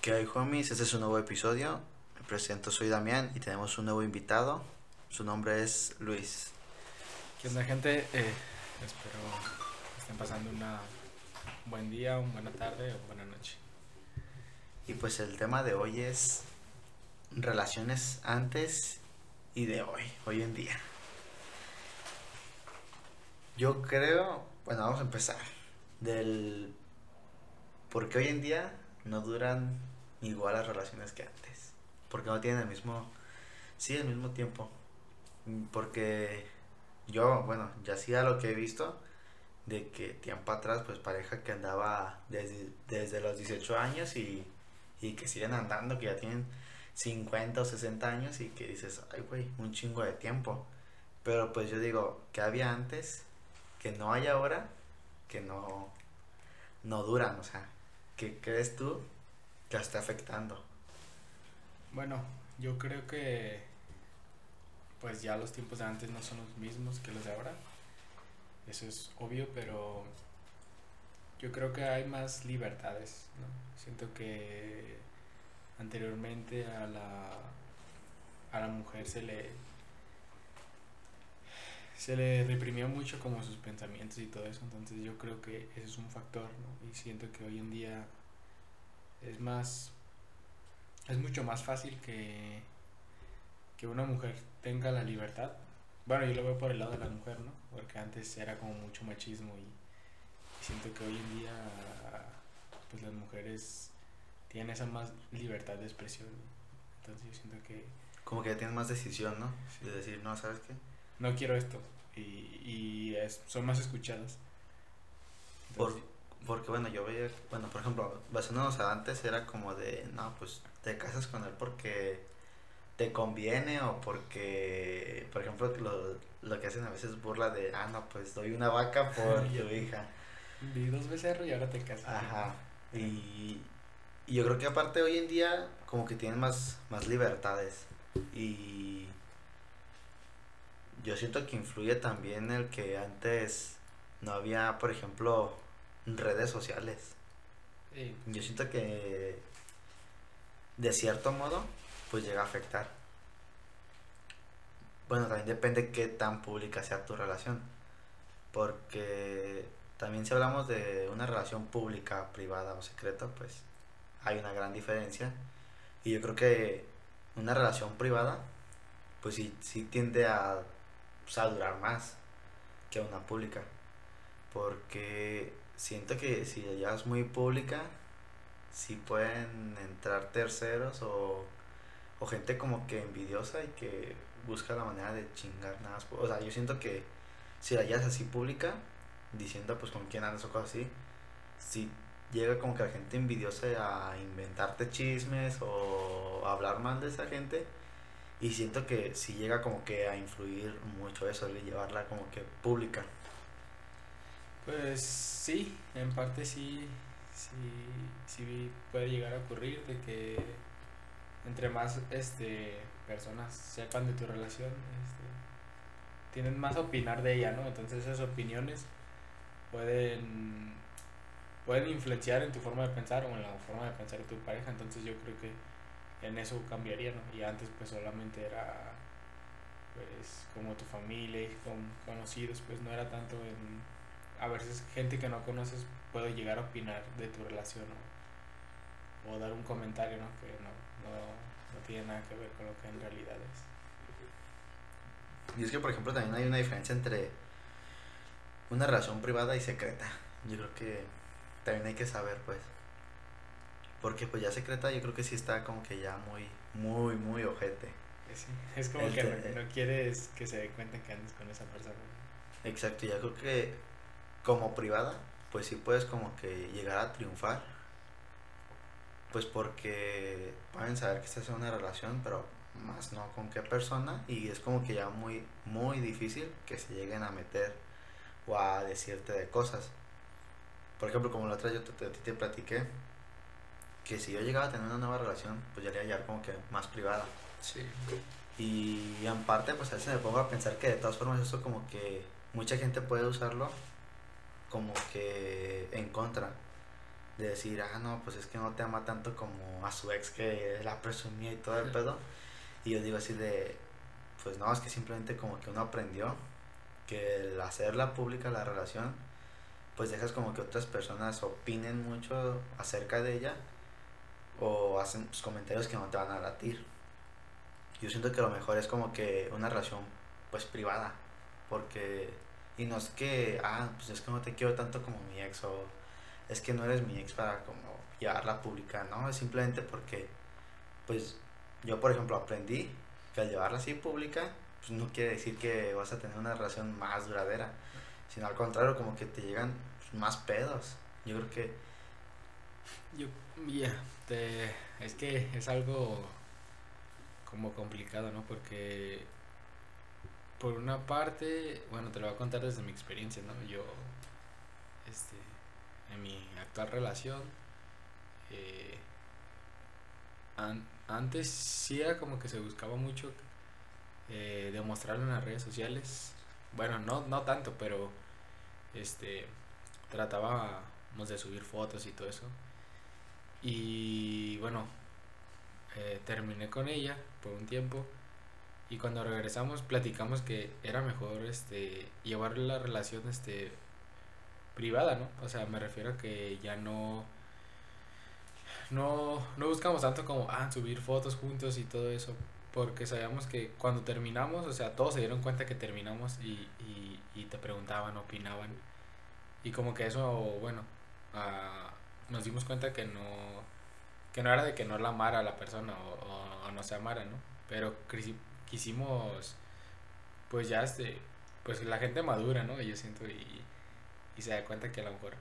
¿Qué hay, homies? Este es un nuevo episodio. Me presento, soy Damián y tenemos un nuevo invitado. Su nombre es Luis. ¿Qué onda, gente? Eh, espero que estén pasando una, un buen día, una buena tarde o buena noche. Y pues el tema de hoy es relaciones antes y de hoy, hoy en día. Yo creo, bueno, vamos a empezar del porque hoy en día no duran igual las relaciones que antes. Porque no tienen el mismo, sí, el mismo tiempo. Porque yo, bueno, ya hacía lo que he visto de que tiempo atrás, pues pareja que andaba desde, desde los 18 años y, y que siguen andando, que ya tienen 50 o 60 años y que dices, ay, güey, un chingo de tiempo. Pero pues yo digo, que había antes, que no hay ahora, que no, no duran, o sea, ¿qué crees tú que está afectando? Bueno, yo creo que pues ya los tiempos de antes no son los mismos que los de ahora. Eso es obvio, pero yo creo que hay más libertades, ¿no? Siento que anteriormente a la a la mujer se le se le reprimió mucho como sus pensamientos y todo eso, entonces yo creo que ese es un factor, ¿no? Y siento que hoy en día es más, es mucho más fácil que, que una mujer tenga la libertad. Bueno, yo lo veo por el lado de la mujer, ¿no? Porque antes era como mucho machismo y, y siento que hoy en día, pues las mujeres tienen esa más libertad de expresión. Entonces yo siento que... Como que ya tienen más decisión, ¿no? Sí. De decir, no, ¿sabes qué? no quiero esto y, y es- son más escuchadas. Por, Entonces, porque bueno, yo veía, bueno, por ejemplo, basándonos a antes era como de, no, pues te casas con él porque te conviene o porque, por ejemplo, lo, lo que hacen a veces es burla de, ah, no, pues doy una vaca por tu hija. vi dos becerros y ahora te casas. Ajá. Y, y yo creo que aparte hoy en día como que tienen más, más libertades. Y yo siento que influye también el que antes no había, por ejemplo, redes sociales. Sí, Yo siento que de cierto modo pues llega a afectar. Bueno, también depende qué tan pública sea tu relación. Porque también si hablamos de una relación pública, privada o secreta, pues hay una gran diferencia. Y yo creo que una relación privada, pues sí, sí tiende a, pues, a durar más que una pública. Porque siento que si ya es muy pública, sí pueden entrar terceros o, o gente como que envidiosa y que busca la manera de chingar nada. O sea, yo siento que si la es así pública, diciendo pues con quién andas o cosas así, si llega como que la gente envidiosa a inventarte chismes o hablar mal de esa gente. Y siento que si llega como que a influir mucho eso, de llevarla como que pública. Pues sí, en parte sí, sí, sí puede llegar a ocurrir de que entre más este personas sepan de tu relación, este, tienen más a opinar de ella, ¿no? Entonces esas opiniones pueden pueden influenciar en tu forma de pensar o en la forma de pensar de tu pareja, entonces yo creo que en eso cambiaría, ¿no? Y antes pues solamente era pues como tu familia y con conocidos, pues no era tanto en a veces gente que no conoces puede llegar a opinar de tu relación o, o dar un comentario ¿no? que no, no, no tiene nada que ver con lo que en realidad es. Y es que, por ejemplo, también hay una diferencia entre una relación privada y secreta. Yo creo que también hay que saber, pues. Porque, pues, ya secreta, yo creo que sí está como que ya muy, muy, muy ojete. Es, es como El que te- no, no quieres que se dé cuenta que andes con esa persona. Exacto, ya creo que como privada, pues sí puedes como que llegar a triunfar. Pues porque pueden saber que estás en una relación, pero más no con qué persona. Y es como que ya muy, muy difícil que se lleguen a meter o a decirte de cosas. Por ejemplo, como la otra yo te, te, te platiqué, que si yo llegaba a tener una nueva relación, pues ya le iba a como que más privada. Sí. Y en parte, pues a veces me pongo a pensar que de todas formas eso como que mucha gente puede usarlo como que en contra de decir, ah, no, pues es que no te ama tanto como a su ex que la presumía y todo el pedo. Y yo digo así de, pues no, es que simplemente como que uno aprendió que el hacerla pública la relación, pues dejas como que otras personas opinen mucho acerca de ella o hacen pues, comentarios que no te van a latir. Yo siento que lo mejor es como que una relación pues privada, porque y no es que, ah, pues es que no te quiero tanto como mi ex o es que no eres mi ex para como llevarla pública, no, es simplemente porque pues yo por ejemplo aprendí que al llevarla así pública, pues no quiere decir que vas a tener una relación más duradera, sino al contrario, como que te llegan más pedos. Yo creo que... Yo, ya, es que es algo como complicado, ¿no? Porque por una parte, bueno, te lo voy a contar desde mi experiencia, ¿no? Yo, este, en mi actual relación, eh, antes sí era como que se buscaba mucho eh, demostrarlo en las redes sociales. Bueno, no, no tanto, pero este tratábamos de subir fotos y todo eso. Y bueno, eh, terminé con ella por un tiempo y cuando regresamos platicamos que era mejor este llevar la relación este privada, ¿no? O sea, me refiero a que ya no no, no buscamos tanto como, ah, subir fotos juntos y todo eso, porque sabíamos que cuando terminamos, o sea, todos se dieron cuenta que terminamos y, y, y te preguntaban, opinaban, y como que eso, bueno, ah, nos dimos cuenta que no, que no era de que no la amara a la persona o, o, no se amara, ¿no? Pero quisimos, pues ya, este, pues la gente madura, ¿no? Yo siento, y, y se da cuenta que a lo mejor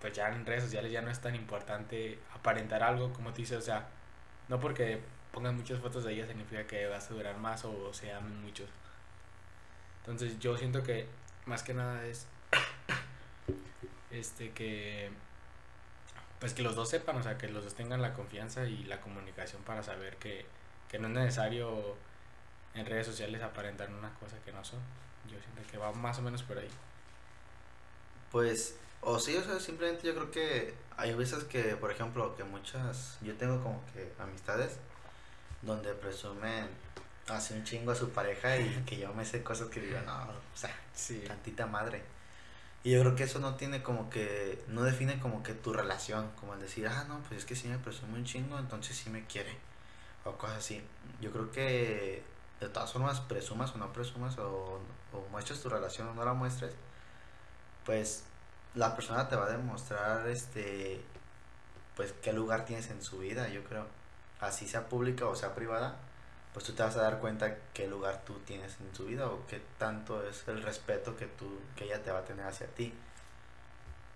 pues ya en redes sociales ya no es tan importante aparentar algo, como te dices, o sea, no porque pongan muchas fotos de ella significa que vas a durar más o se amen muchos. Entonces yo siento que más que nada es este que pues que los dos sepan, o sea, que los dos tengan la confianza y la comunicación para saber que, que no es necesario en redes sociales aparentar una cosa que no son. Yo siento que va más o menos por ahí. Pues o sí, o sea, simplemente yo creo que hay veces que, por ejemplo, que muchas, yo tengo como que amistades donde presumen así un chingo a su pareja y que yo me sé cosas que digo, no, o sea, tantita madre. Y yo creo que eso no tiene como que, no define como que tu relación, como el decir, ah, no, pues es que si me presume un chingo, entonces sí me quiere. O cosas así. Yo creo que de todas formas, presumas o no presumas, o, o muestres tu relación o no la muestres, pues la persona te va a demostrar este pues qué lugar tienes en su vida, yo creo. Así sea pública o sea privada, pues tú te vas a dar cuenta qué lugar tú tienes en su vida o qué tanto es el respeto que tú que ella te va a tener hacia ti.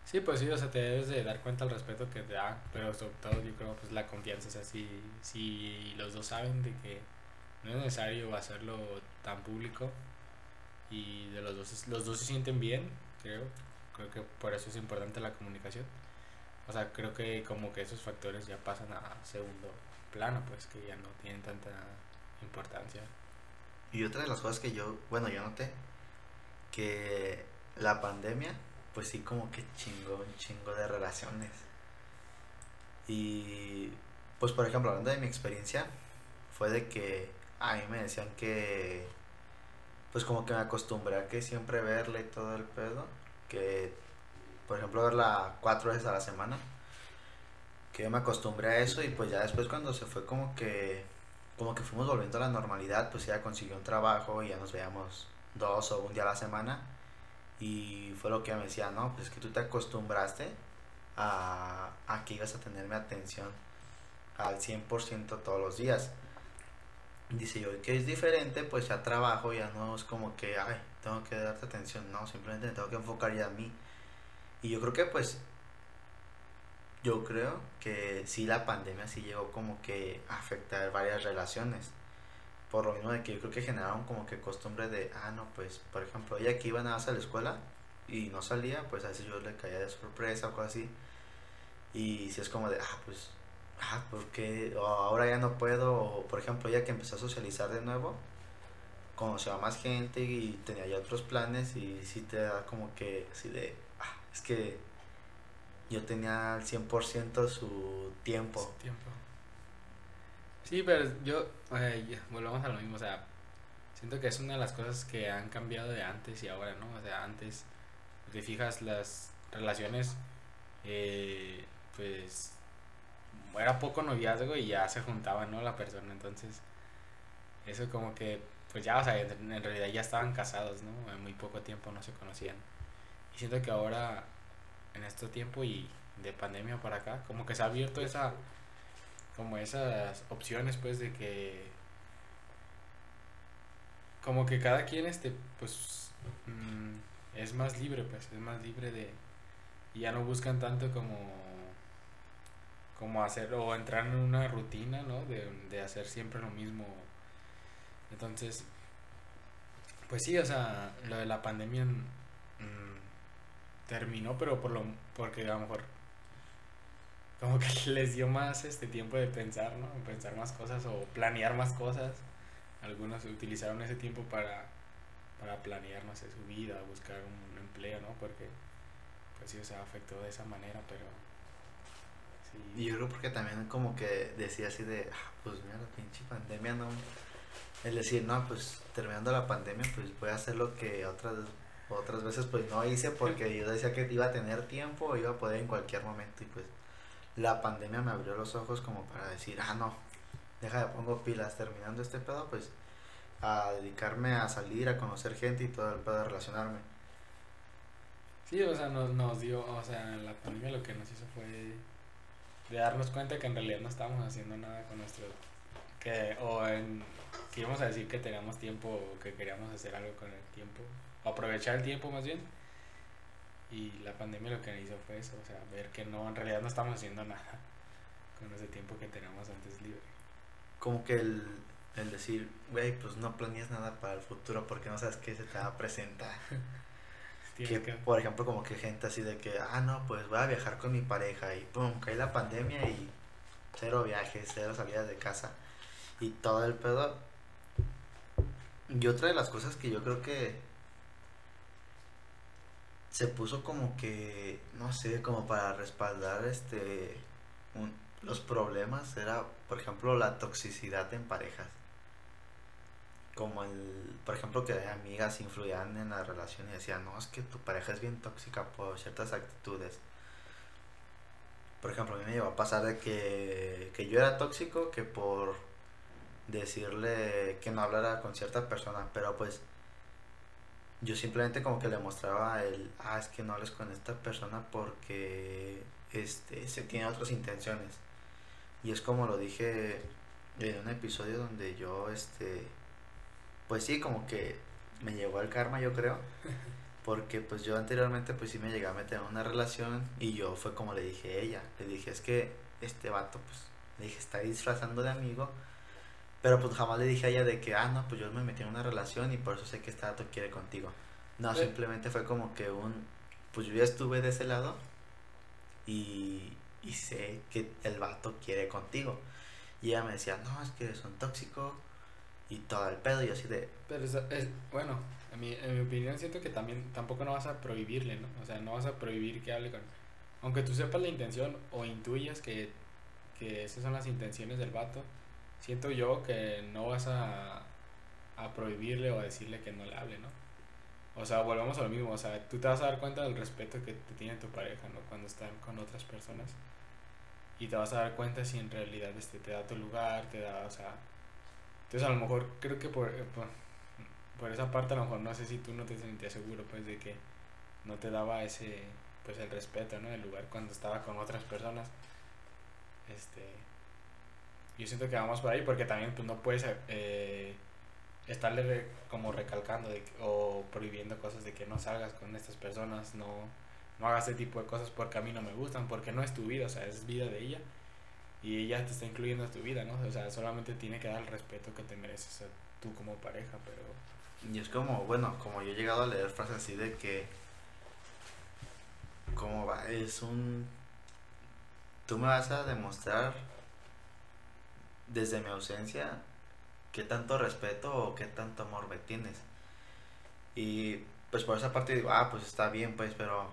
Sí, pues sí, o sea, te debes de dar cuenta del respeto que te da, pero sobre todo yo creo pues la confianza, o sea, si, si los dos saben de que no es necesario hacerlo tan público y de los dos los dos se sienten bien, creo, creo que por eso es importante la comunicación. O sea, creo que como que esos factores ya pasan a segundo plano, pues que ya no tienen tanta importancia. Y otra de las cosas que yo, bueno, yo noté, que la pandemia, pues sí como que chingó un chingo de relaciones. Y pues por ejemplo, hablando de mi experiencia, fue de que a mí me decían que, pues como que me acostumbré a que siempre verle todo el pedo que, por ejemplo, verla cuatro veces a la semana, que yo me acostumbré a eso y pues ya después cuando se fue como que, como que fuimos volviendo a la normalidad, pues ella consiguió un trabajo y ya nos veíamos dos o un día a la semana y fue lo que me decía, no, pues es que tú te acostumbraste a, a que ibas a tenerme atención al 100% todos los días. Dice yo, que es diferente, pues ya trabajo, ya no es como que, ay, tengo que darte atención, no, simplemente me tengo que enfocar ya a mí. Y yo creo que pues, yo creo que sí la pandemia sí llegó como que a afectar varias relaciones. Por lo mismo de que yo creo que generaron como que costumbre de, ah, no, pues, por ejemplo, ella que iba nada más a la escuela y no salía, pues a veces yo le caía de sorpresa o cosas así. Y si es como de, ah, pues, ah, porque ahora ya no puedo, por ejemplo, ella que empezó a socializar de nuevo, conoció a más gente y tenía ya otros planes y sí te da como que así de, ah, es que yo tenía al 100% su tiempo. Su tiempo. Sí, pero yo, volvamos a lo mismo, o sea, siento que es una de las cosas que han cambiado de antes y ahora, ¿no? O sea, antes, te fijas, las relaciones, eh, pues, era poco noviazgo y ya se juntaban, ¿no? La persona, entonces, eso como que, pues ya, o sea, en realidad ya estaban casados, ¿no? En muy poco tiempo no se conocían. Y siento que ahora, en este tiempo y de pandemia para acá, como que se ha abierto esa como esas opciones pues de que como que cada quien este pues mm, es más libre pues es más libre de y ya no buscan tanto como como hacer o entrar en una rutina no de, de hacer siempre lo mismo entonces pues sí o sea lo de la pandemia mm, terminó pero por lo porque a lo mejor como que les dio más este tiempo de pensar, ¿no? Pensar más cosas o planear más cosas. Algunos utilizaron ese tiempo para, para planear, no sé, su vida, buscar un empleo, ¿no? Porque, pues sí, o sea, afectó de esa manera, pero... Y yo creo porque también como que decía así de, ah, pues mira, la pinche pandemia, ¿no? Es decir, no, pues terminando la pandemia, pues voy a hacer lo que otras otras veces pues no hice porque yo decía que iba a tener tiempo, iba a poder en cualquier momento y pues la pandemia me abrió los ojos como para decir, ah, no, deja de pongo pilas, terminando este pedo, pues a dedicarme a salir, a conocer gente y todo el pedo de relacionarme. Sí, o sea, nos, nos dio, o sea, la pandemia lo que nos hizo fue de darnos cuenta que en realidad no estábamos haciendo nada con nuestro, que, o en, que íbamos a decir que teníamos tiempo o que queríamos hacer algo con el tiempo, o aprovechar el tiempo más bien y la pandemia lo que hizo fue eso, o sea, ver que no, en realidad no estamos haciendo nada con ese tiempo que teníamos antes libre. Como que el, el decir, güey, pues no planeas nada para el futuro porque no sabes qué se te va a presentar. que, por ejemplo, como que gente así de que, ah, no, pues voy a viajar con mi pareja y pum, cae la pandemia y cero viajes, cero salidas de casa y todo el pedo. Y otra de las cosas que yo creo que se puso como que, no sé, como para respaldar este los problemas, era, por ejemplo, la toxicidad en parejas. Como el, por ejemplo, que amigas influían en la relación y decían, no, es que tu pareja es bien tóxica por ciertas actitudes. Por ejemplo, a mí me llevó a pasar de que, que yo era tóxico que por decirle que no hablara con cierta persona, pero pues yo simplemente como que le mostraba el, ah, es que no hables con esta persona porque este, se tiene otras intenciones. Y es como lo dije en un episodio donde yo, este, pues sí, como que me llegó el karma, yo creo. Porque pues yo anteriormente pues sí me llegué a meter en una relación y yo fue como le dije a ella. Le dije, es que este vato pues, le dije, está disfrazando de amigo pero pues jamás le dije a ella de que, ah, no, pues yo me metí en una relación y por eso sé que este dato quiere contigo. No, simplemente fue como que un, pues yo ya estuve de ese lado y, y sé que el vato quiere contigo. Y ella me decía, no, es que son tóxicos y todo el pedo y así de... Pero es, es bueno, en mi, en mi opinión siento que también tampoco no vas a prohibirle, ¿no? O sea, no vas a prohibir que hable con... Aunque tú sepas la intención o intuyas que, que esas son las intenciones del vato, siento yo que no vas a, a prohibirle o a decirle que no le hable, ¿no? O sea, volvemos a lo mismo, o sea, tú te vas a dar cuenta del respeto que te tiene tu pareja, ¿no? Cuando están con otras personas. Y te vas a dar cuenta si en realidad este, te da tu lugar, te da, o sea... Entonces a lo mejor creo que por, eh, por, por esa parte a lo mejor no sé si tú no te sentías seguro, pues, de que no te daba ese, pues, el respeto, ¿no? El lugar cuando estaba con otras personas. Este yo siento que vamos por ahí porque también pues no puedes eh, estarle como recalcando o prohibiendo cosas de que no salgas con estas personas, no, no hagas ese tipo de cosas porque a mí no me gustan, porque no es tu vida, o sea, es vida de ella y ella te está incluyendo en tu vida, ¿no? O sea, solamente tiene que dar el respeto que te mereces tú como pareja, pero... Y es como, bueno, como yo he llegado a leer frases así de que... Como va, es un... Tú me vas a demostrar desde mi ausencia, qué tanto respeto o qué tanto amor me tienes. Y pues por esa parte digo, ah, pues está bien, pues, pero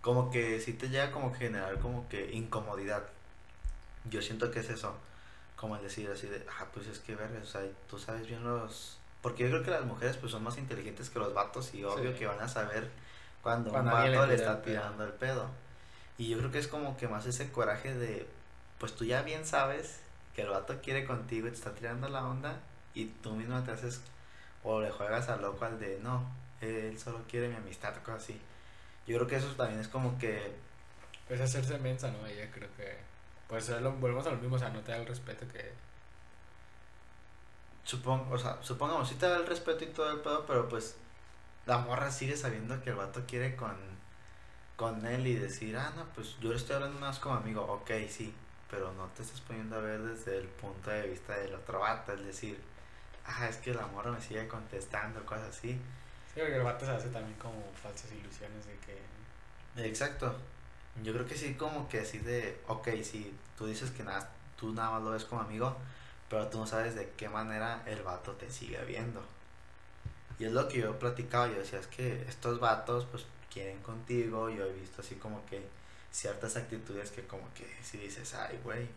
como que sí te llega como que generar como que incomodidad. Yo siento que es eso, como el decir así de, ah, pues es que ver, o sea, tú sabes bien los... Porque yo creo que las mujeres pues son más inteligentes que los vatos y obvio Sí. que van a saber cuando, Cuando un vato le está tirando el pedo. Y yo creo que es como que más ese coraje de, pues tú ya bien sabes que el vato quiere contigo y te está tirando la onda y tú mismo te haces o le juegas al loco al de, no, él solo quiere mi amistad, cosas así. Yo creo que eso también es como que Pues hacerse mensa, ¿no? Ella creo que. Pues es lo- volvemos a lo mismo, o sea, no te da el respeto que. Supongo, o sea, supongamos, sí te da el respeto y todo el pedo, pero pues la morra sigue sabiendo que el vato quiere con, con él y decir, ah, no, pues yo le estoy hablando más como amigo, ok, sí, pero no te estás poniendo a ver desde el punto de vista del otro vato, es decir, ah, es que la morra me sigue contestando, cosas así. Sí, porque el vato se hace también como falsas ilusiones de que. Exacto. Yo creo que sí, como que así de, ok, sí, tú dices que nada, tú nada más lo ves como amigo, pero tú no sabes de qué manera el vato te sigue viendo. Y es lo que yo platicaba, yo decía, es que estos vatos pues quieren contigo, yo he visto así como que ciertas actitudes que como que si dices, ay, güey,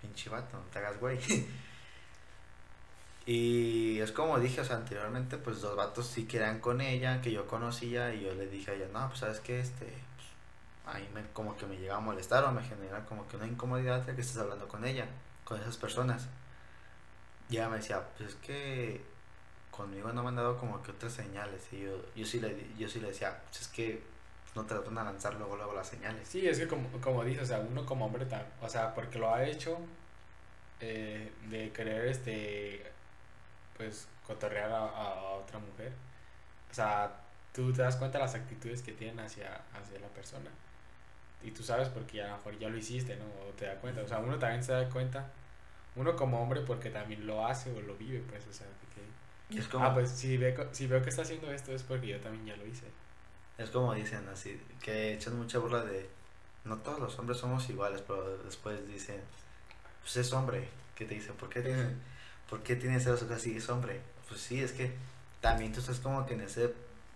pinche vato, no te hagas güey. Y es como dije, o sea, anteriormente, pues dos vatos sí querían con ella, que yo conocía, y yo le dije a ella, no, pues sabes que este, ahí me, como que me llega a molestar o me genera como que una incomodidad de que estés hablando con ella, con esas personas. Y ella me decía, pues es que conmigo no me han dado como que otras señales, y yo, yo, sí, le, yo sí le decía, pues es que no tratan de lanzar luego, luego las señales. Sí, es que como, como dices, o sea, uno como hombre, o sea, porque lo ha hecho eh, de querer, este, pues, cotorrear a, a otra mujer. O sea, tú te das cuenta de las actitudes que tienen hacia, hacia la persona. Y tú sabes porque a lo mejor ya lo hiciste, ¿no? O te das cuenta. O sea, uno también se da cuenta, uno como hombre porque también lo hace o lo vive, pues, o sea, que... Es como, Ah, pues si, ve, co- si veo que está haciendo esto es porque yo también ya lo hice. Es como dicen así, que echan mucha burla de, no todos los hombres somos iguales, pero después dicen, pues es hombre, que te dice, ¿por qué, tiene- ¿por qué tienes eso así? Es hombre. Pues sí, es que también tú estás como que en ese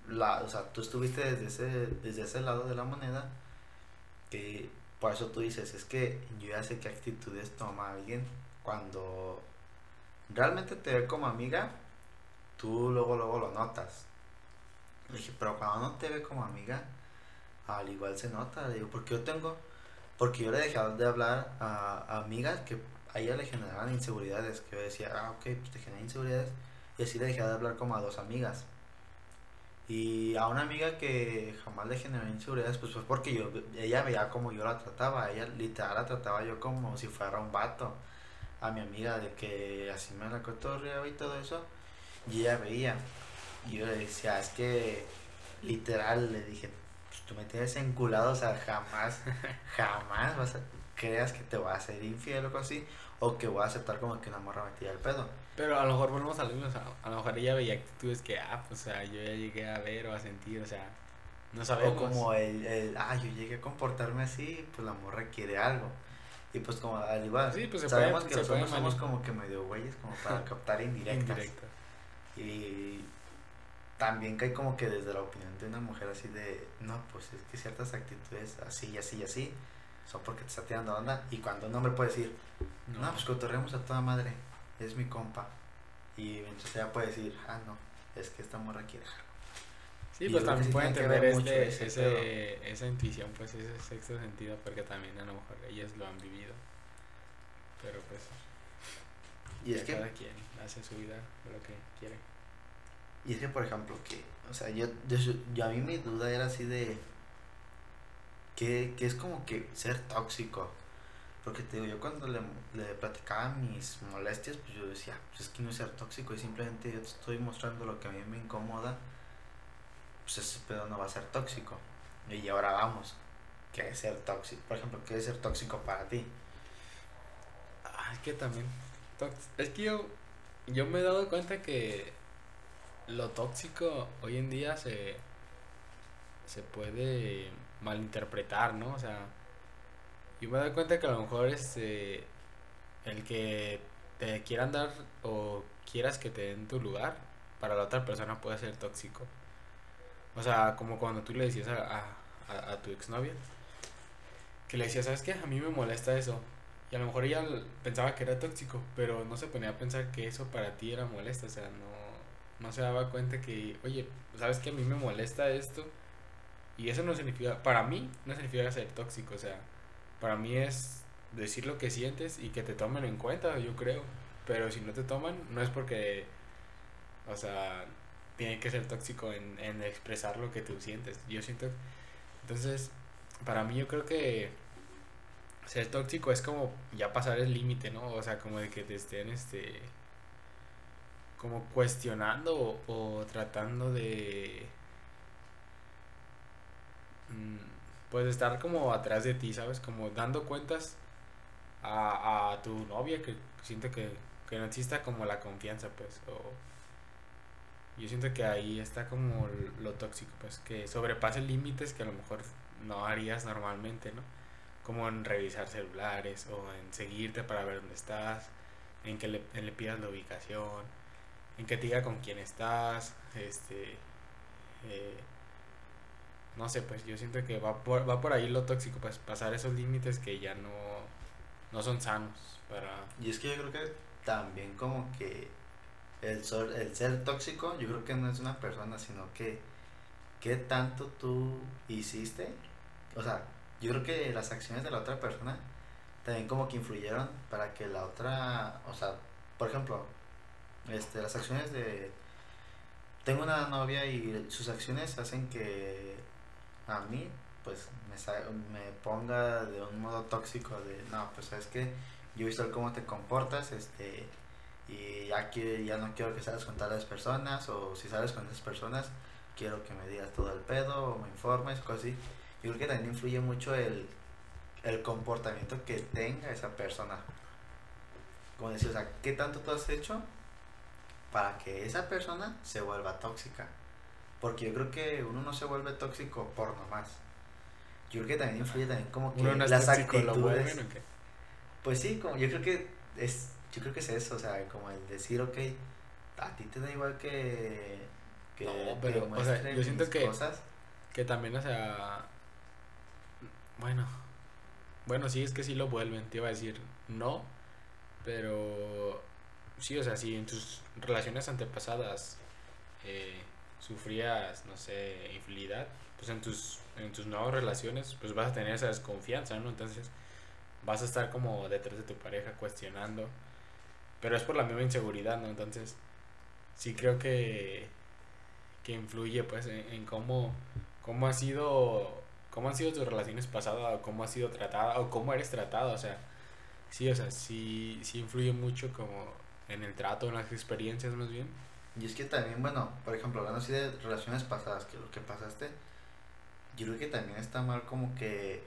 lado, o sea, tú estuviste desde ese, desde ese lado de la moneda, que por eso tú dices, es que yo ya sé qué actitudes toma alguien cuando realmente te ve como amiga, tú luego, luego lo notas. Le dije, pero cuando no te ve como amiga, al igual se nota. Le digo, porque yo tengo, porque yo le dejé de hablar a, amigas que a ella le generaban inseguridades. Que yo decía, ah, ok, pues te genera inseguridades. Y así le dejé de hablar como a dos amigas. Y a una amiga que jamás le generó inseguridades, pues fue porque yo, ella veía como yo la trataba. Ella literal la trataba yo como si fuera un vato. A mi amiga de que así me la cotorreaba y todo eso. Y ella veía. Y yo le decía, es que literal le dije, pues tú me tienes enculado, o sea, jamás, jamás vas a, creas que te voy a hacer infiel o algo así, o que voy a aceptar como que una morra me tira el pedo. Pero a lo mejor volvemos a lo mismo, o sea, a lo mejor ella veía actitudes que, ah, pues, o sea, yo ya llegué a ver o a sentir, o sea, no sabemos. O como el, el, ah, yo llegué a comportarme así, pues la morra quiere algo. Y pues como al igual, Sí, pues sabemos puede- que hombres somos como que medio güeyes, como para captar indirectas. Indirecto. Y también cae como que desde la opinión de una mujer así de, no, pues es que ciertas actitudes así y así y así son porque te está tirando onda. Y cuando un hombre puede decir, no, pues cotorreamos a toda madre, es mi compa. Y mientras ella puede decir, ah, no, es que esta morra quiere algo. Sí, Y pues también sí puede tiene que entender ver mucho este, ese ese, esa intuición, pues ese sexto sentido, porque también a lo mejor ellas lo han vivido. Pero pues, Y es que, cada quien hace su vida lo que quiere. y es que por ejemplo, que, o sea, yo, yo, yo a mí mi duda era así de, que, que es como que ser tóxico. Porque te digo, yo cuando le, le platicaba mis molestias, pues yo decía, pues es que no es ser tóxico y simplemente yo te estoy mostrando lo que a mí me incomoda, pues ese pedo no va a ser tóxico. Y ahora vamos, ¿qué es ser tóxico? Por ejemplo, ¿qué es ser tóxico para ti? Ah, es que también. Es que yo, yo me he dado cuenta que lo tóxico hoy en día se, se puede malinterpretar, ¿no? O sea, yo me dado cuenta que a lo mejor este, el que te quieran dar o quieras que te den tu lugar, para la otra persona puede ser tóxico. O sea, como cuando tú le decías a, a, a, a tu exnovia, que le decía, ¿sabes qué? A mí me molesta eso. Y a lo mejor ella pensaba que era tóxico, pero no se ponía a pensar que eso para ti era molesto, o sea, no, no se daba cuenta que, oye, ¿sabes qué? A mí me molesta esto. Y eso no significa, para mí, no significa ser tóxico, o sea, para mí es decir lo que sientes y que te tomen en cuenta, yo creo. Pero si no te toman, no es porque, o sea, tiene que ser tóxico en, en expresar lo que tú sientes. Yo siento, entonces, para mí yo creo que ser tóxico es como ya pasar el límite, ¿no? O sea, como de que te estén, este, como cuestionando o, tratando de, mm, pues estar como atrás de ti, ¿sabes? Como dando cuentas a, a tu novia que siente que, que no exista como la confianza, pues, o yo siento que ahí está como lo tóxico, pues, que sobrepase límites que a lo mejor no harías normalmente, ¿no? Como en revisar celulares o en seguirte para ver dónde estás, en que le, en pidas la ubicación, en que te diga con quién estás, este, eh, no sé, pues yo siento que va por, va por ahí lo tóxico, pues pasar esos límites que ya no, no son sanos para... Y es que yo creo que también como que el, sol, el ser tóxico, yo creo que no es una persona, sino que qué tanto tú hiciste. O sea, yo creo que las acciones de la otra persona también como que influyeron para que la otra, o sea, por ejemplo, este, las acciones de... Tengo una novia y sus acciones hacen que a mí, pues, me, me ponga de un modo tóxico de, no, pues, sabes que yo he visto cómo te comportas, este, y ya, que, ya no quiero que salgas con tales personas, o si sales con esas personas, quiero que me digas todo el pedo, o me informes, cosas así. Yo creo que también influye mucho el, el comportamiento que tenga esa persona. Como decir, o sea, ¿qué tanto tú has hecho para que esa persona se vuelva tóxica? Porque yo creo que uno no se vuelve tóxico por nomás. Yo creo que también influye también como que Uno no las lo actitudes. vuelven o qué? Pues sí, como yo creo que es, yo creo que es eso, o sea, como el decir, ok, a ti te da igual que, que No, pero, o sea, yo siento que- cosas. Que también, o sea, bueno, bueno, sí, es que sí lo vuelven, te iba a decir no, pero sí, o sea, si en tus relaciones antepasadas eh, sufrías, no sé, infidelidad, pues en tus, en tus nuevas relaciones, pues vas a tener esa desconfianza, ¿no? Entonces vas a estar como detrás de tu pareja cuestionando, pero es por la misma inseguridad, ¿no? Entonces, sí creo que, que influye, pues, en, cómo cómo ha sido cómo han sido tus relaciones pasadas o cómo has sido tratada o cómo eres tratado o sea sí o sea sí sí influye mucho como en el trato en las experiencias más bien Y es que también, bueno, por ejemplo, hablando así de relaciones pasadas, que lo que pasaste, yo creo que también está mal como que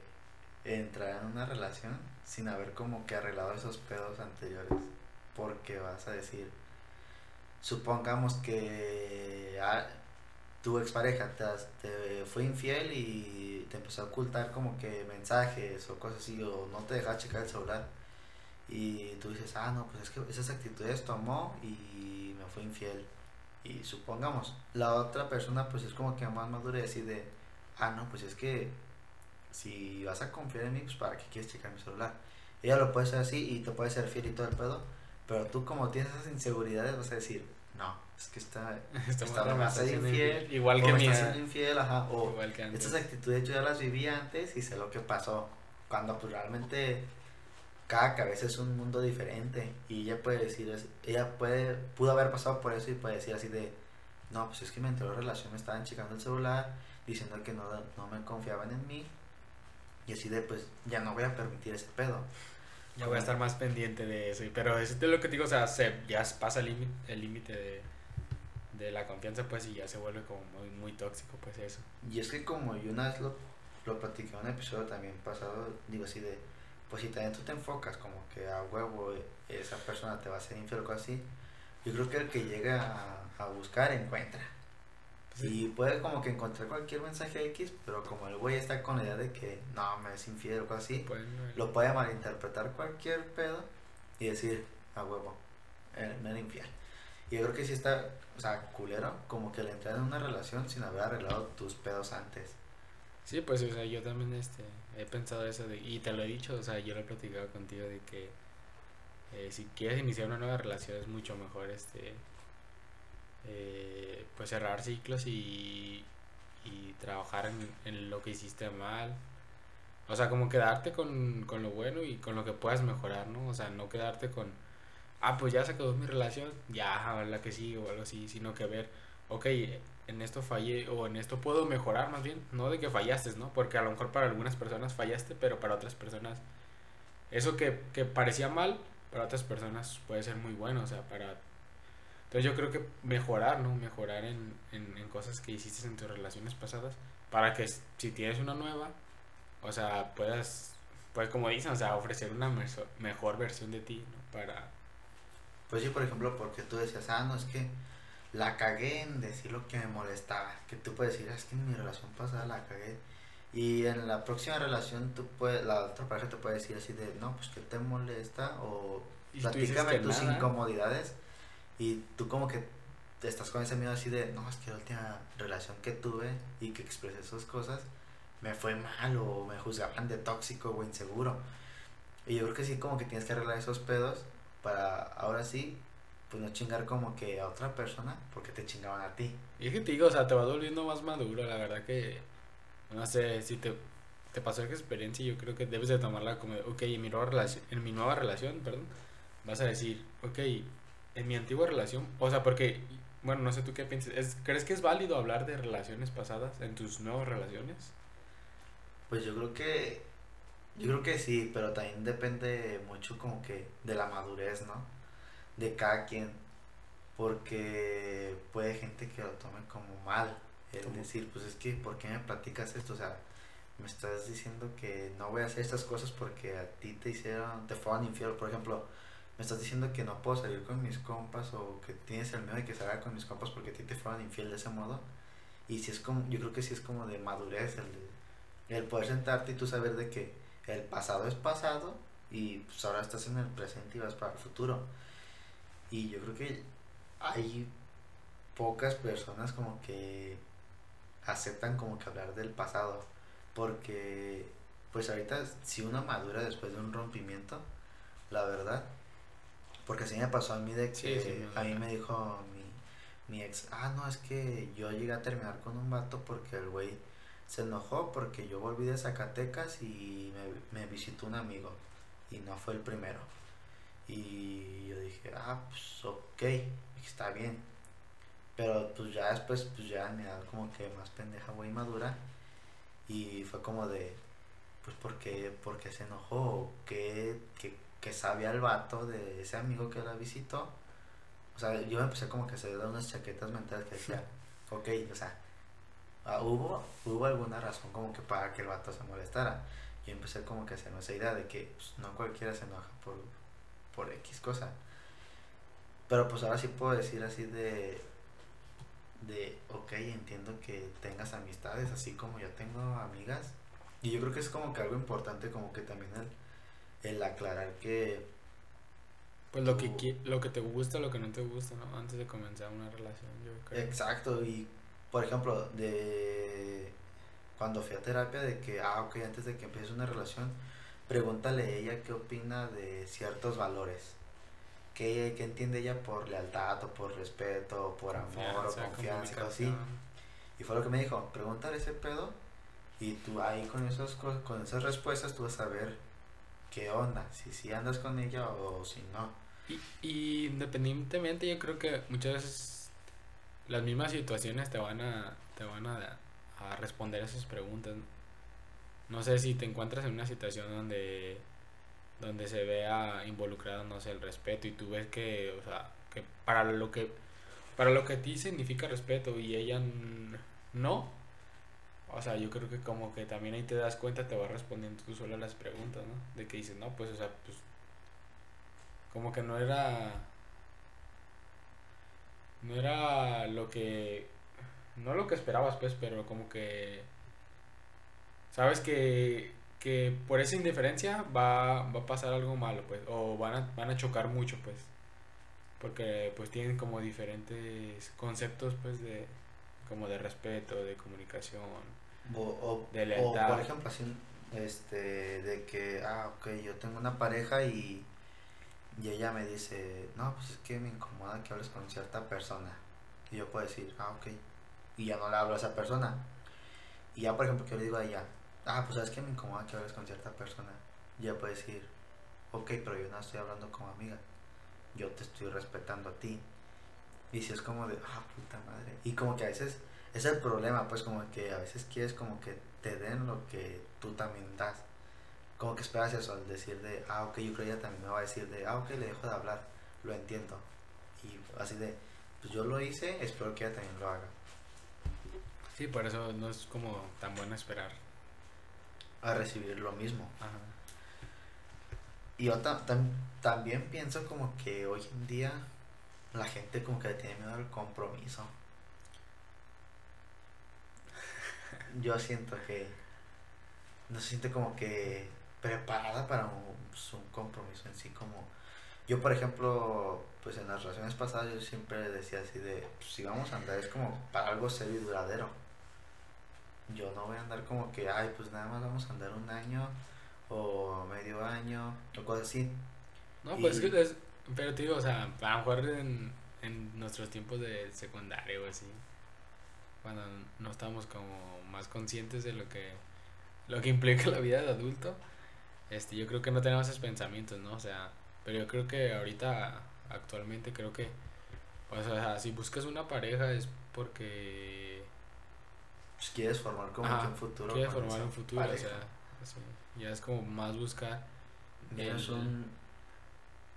entrar en una relación sin haber como que arreglado esos pedos anteriores. Porque vas a decir, supongamos que ah, tu expareja te, te fue infiel y te empezó a ocultar como que mensajes o cosas así, o no te deja checar el celular. Y tú dices, ah, no, pues es que esas actitudes tomó y me fue infiel. Y supongamos, la otra persona pues es como que más madura y decide, ah, no, pues es que si vas a confiar en mí, pues para qué quieres checar mi celular. Ella lo puede hacer así y te puede ser fiel y todo el pedo, pero tú como tienes esas inseguridades vas a decir, no, es que está, está infiel, infiel, igual que mi infiel, ajá, o igual que antes estas actitudes yo ya las viví antes y sé lo que pasó. Cuando pues realmente cada cabeza es un mundo diferente y ella puede decir, ella puede, pudo haber pasado por eso y puede decir así de, no, pues es que mi anterior relación me estaban checando el celular, diciendo que no, no me confiaban en mí y así de, pues ya no voy a permitir ese pedo. ya voy a estar más pendiente de eso pero es de lo que te digo o sea se ya pasa el límite de de la confianza pues y ya se vuelve como muy muy tóxico pues eso Y es que como yo una vez lo, lo platiqué en un episodio también pasado, digo así de, pues si también tú te enfocas como que a huevo eh, esa persona te va a hacer infiel o algo así, yo creo que el que llega a, a buscar encuentra. Pues Y puede como que encontrar cualquier mensaje X, pero como el güey está con la idea de que no, me es infiel o algo así, Bueno, lo puede malinterpretar cualquier pedo y decir, a huevo, eh, me era infiel. Y yo creo que sí está, o sea, culero, como que le entrar en una relación sin haber arreglado tus pedos antes. Sí, pues, o sea, yo también este, he pensado eso de, y te lo he dicho, o sea, yo lo he platicado contigo de que eh, si quieres iniciar una nueva relación es mucho mejor este eh, pues cerrar ciclos y, y trabajar en, en, lo que hiciste mal. O sea, como quedarte con, con lo bueno y con lo que puedas mejorar, ¿no? O sea, no quedarte con, ah, pues ya se acabó mi relación, ya, la que sí o algo así, sino que ver, ok, en esto fallé o en esto puedo mejorar más bien, no de que fallaste, ¿no? Porque a lo mejor para algunas personas fallaste, pero para otras personas eso que, que parecía mal, para otras personas puede ser muy bueno, o sea, para... Entonces yo creo que mejorar, ¿no? Mejorar en, en, cosas que hiciste en tus relaciones pasadas, para que si tienes una nueva, o sea, puedas, pues como dicen, o sea, ofrecer una mejor versión de ti, ¿no? Para... Pues sí, por ejemplo, porque tú decías, ah, no, es que la cagué en decir lo que me molestaba. Que tú puedes decir, ah, es que en mi relación pasada la cagué. Y en la próxima relación, tú puedes, la otra pareja te puede decir así de, no, pues que te molesta o platícame tus incomodidades. Y tú como que estás con ese miedo así de, no, es que la última relación que tuve y que expresé esas cosas me fue mal o me juzgaban de tóxico o inseguro. Y yo creo que sí, como que tienes que arreglar esos pedos para ahora sí pues no chingar como que a otra persona porque te chingaban a ti. Y es que te digo, o sea, te va volviendo más maduro, la verdad que, no sé, si te, te pasó esa experiencia, yo creo que debes de tomarla como, ok, en mi nueva relación, en mi nueva relación, perdón, vas a decir, ok, en mi antigua relación, o sea, porque, bueno, no sé tú qué piensas, ¿es, ¿crees que es válido hablar de relaciones pasadas en tus nuevas relaciones? Pues yo creo que, yo creo que sí, pero también depende mucho como que de la madurez, ¿no? De cada quien, porque puede gente que lo tome como mal, es decir, pues es que, ¿por qué me platicas esto? O sea, me estás diciendo que no voy a hacer estas cosas porque a ti te hicieron, te fueron infiel, por ejemplo, me estás diciendo que no puedo salir con mis compas o que tienes el miedo de que salga con mis compas porque a ti te fueron infiel de ese modo. Y si es como, yo creo que sí es como de madurez el, el poder sentarte y tú saber de que el pasado es pasado y pues ahora estás en el presente y vas para el futuro. Y yo creo que hay pocas personas como que aceptan como que hablar del pasado. Porque pues ahorita si uno madura después de un rompimiento, la verdad, porque así me pasó a mí de que a mí me dijo mi, mi ex, ah, no, es que yo llegué a terminar con un vato porque el güey se enojó porque yo volví de Zacatecas y me, me visitó un amigo y no fue el primero. Y yo dije, ah, pues ok, está bien. Pero pues ya después, pues ya me da como que más pendeja, muy madura. Y fue como de, pues porque, porque se enojó, que, que, que sabía el vato de ese amigo que la visitó. O sea, yo empecé como que se dio unas chaquetas mentales que decía, ok, o sea, ah, hubo, hubo alguna razón como que para que el vato se molestara. Yo empecé como que a hacerme esa idea de que pues, no cualquiera se enoja por, por X cosa. Pero pues ahora sí puedo decir así de, de, ok, entiendo que tengas amistades, así como yo tengo amigas. Y yo creo que es como que algo importante, como que también el, el aclarar que... Pues lo que, lo que te gusta, lo que no te gusta, ¿no? Antes de comenzar una relación, yo creo. Exacto, y por ejemplo, de cuando fui a terapia, de que, ah, ok, antes de que empieces una relación, pregúntale a ella qué opina de ciertos valores. ¿Qué, qué entiende ella por lealtad o por respeto o por amor o confianza o así? Y fue lo que me dijo, pregúntale ese pedo y tú ahí con, esos, con esas respuestas tú vas a ver qué onda, si si andas con ella o, si no. Y, y, independientemente yo creo que muchas veces las mismas situaciones te van a, te van a, a responder esas preguntas no sé si te encuentras en una situación donde donde se vea involucrado no sé el respeto y tú ves que o sea que para lo que para lo que a ti significa respeto y ella no o sea yo creo que como que también ahí te das cuenta te vas respondiendo tú solo a las preguntas no de que dices no pues o sea pues como que no era no era lo que no lo que esperabas pues pero como que sabes que, que por esa indiferencia va, va a pasar algo malo, pues, o van a, van a chocar mucho, pues, porque pues tienen como diferentes conceptos, pues, de, como de respeto, de comunicación, O, o, De o, lealtad. por ejemplo, así, este, de que, ah, ok, yo tengo una pareja y, y ella me dice, no, pues es que me incomoda que hables con cierta persona. Y yo puedo decir, ah, ok. Y ya no le hablo a esa persona. Y ya, por ejemplo, que yo le digo a ella, ah, pues sabes que me incomoda que hables con cierta persona. Y ella puede decir, ok, pero yo no estoy hablando como amiga. Yo te estoy respetando a ti. Y si es como de, ah, puta madre. Y como que a veces es el problema, pues como que a veces quieres como que te den lo que tú también das. Como que esperas eso al decir de, ah, ok, yo creo que ella también me va a decir de, ah, ok, le dejo de hablar, lo entiendo. Y así de, pues yo lo hice, espero que ella también lo haga. Sí, por eso no es como tan bueno esperar. A recibir lo mismo. Ajá. Y yo ta- tam- también pienso como que hoy en día la gente como que tiene miedo al compromiso. Yo siento que no se siente como que preparada para un, pues, un compromiso en sí como yo por ejemplo pues en las relaciones pasadas yo siempre decía así de pues, si vamos a andar es como para algo serio y duradero yo no voy a andar como que ay pues nada más vamos a andar un año o medio año o cosas así No, pues es que es, pero te digo, o sea, a lo mejor en, en nuestros tiempos de secundario o así, cuando no estábamos como más conscientes de lo que, lo que implica la vida de adulto, este, yo creo que no tenemos esos pensamientos, ¿no? O sea, pero yo creo que ahorita, actualmente creo que, pues, o sea, si buscas una pareja es porque pues quieres formar como Ajá, que un futuro quieres formar un futuro, pareja. o sea, ya es como más buscar, Ya un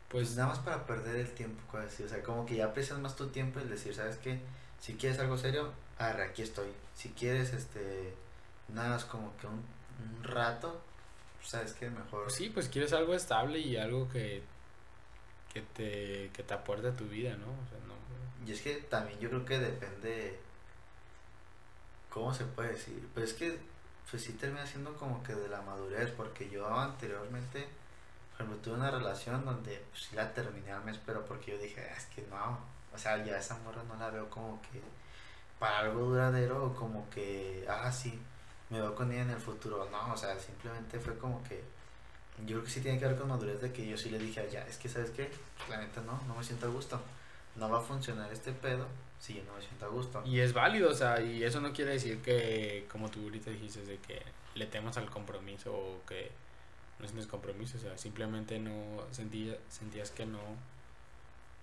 pues, pues, nada más para perder el tiempo así o sea como que ya aprecias más tu tiempo el decir sabes qué si quieres algo serio arre aquí estoy si quieres este nada más como que un, un rato pues, sabes qué mejor Pues sí, pues quieres algo estable y algo que, que te, que te aporte a tu vida, ¿no? O sea, no. Y es que también yo creo que depende. ¿Cómo se puede decir? Pues es que, pues sí termina siendo como que de la madurez, porque yo anteriormente, por ejemplo, tuve una relación donde pues, sí la terminé al mes, pero porque yo dije, "Ah, es que no, o sea, ya esa morra no la veo como que para algo duradero o como que, ah, sí, me veo con ella en el futuro. No, o sea, simplemente fue como que, yo creo que sí tiene que ver con madurez de que yo sí le dije a ella, es que, ¿sabes qué? La neta no, no me siento a gusto no va a funcionar este pedo yo no me siento a gusto. Y es válido, o sea, y eso no quiere decir que, como tú ahorita dijiste, de que le temas al compromiso o que no sientes compromiso, o sea, simplemente no sentía, sentías que no,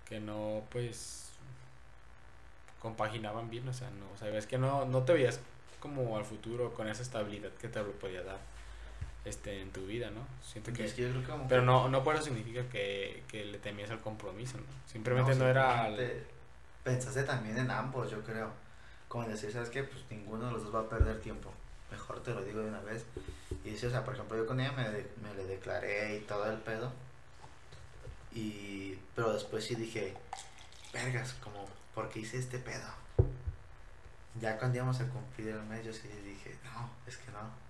que no, pues, compaginaban bien, o sea, no, o sea, ves que no, no te veías como al futuro con esa estabilidad que te lo podía dar este en tu vida, ¿no? Siento que es que yo creo que como Pero no, no por eso significa que, que le temías al compromiso, ¿no? Simplemente no, era... al- Pensaste también en ambos, yo creo. Como decir, ¿sabes qué? Pues ninguno de los dos va a perder tiempo. Mejor te lo digo de una vez. Y dice, o sea, por ejemplo, yo con ella me, me le declaré y todo el pedo. Y... Pero después sí dije, vergas, como, ¿por qué hice este pedo? Ya cuando íbamos a cumplir el mes, yo sí dije, no, es que no.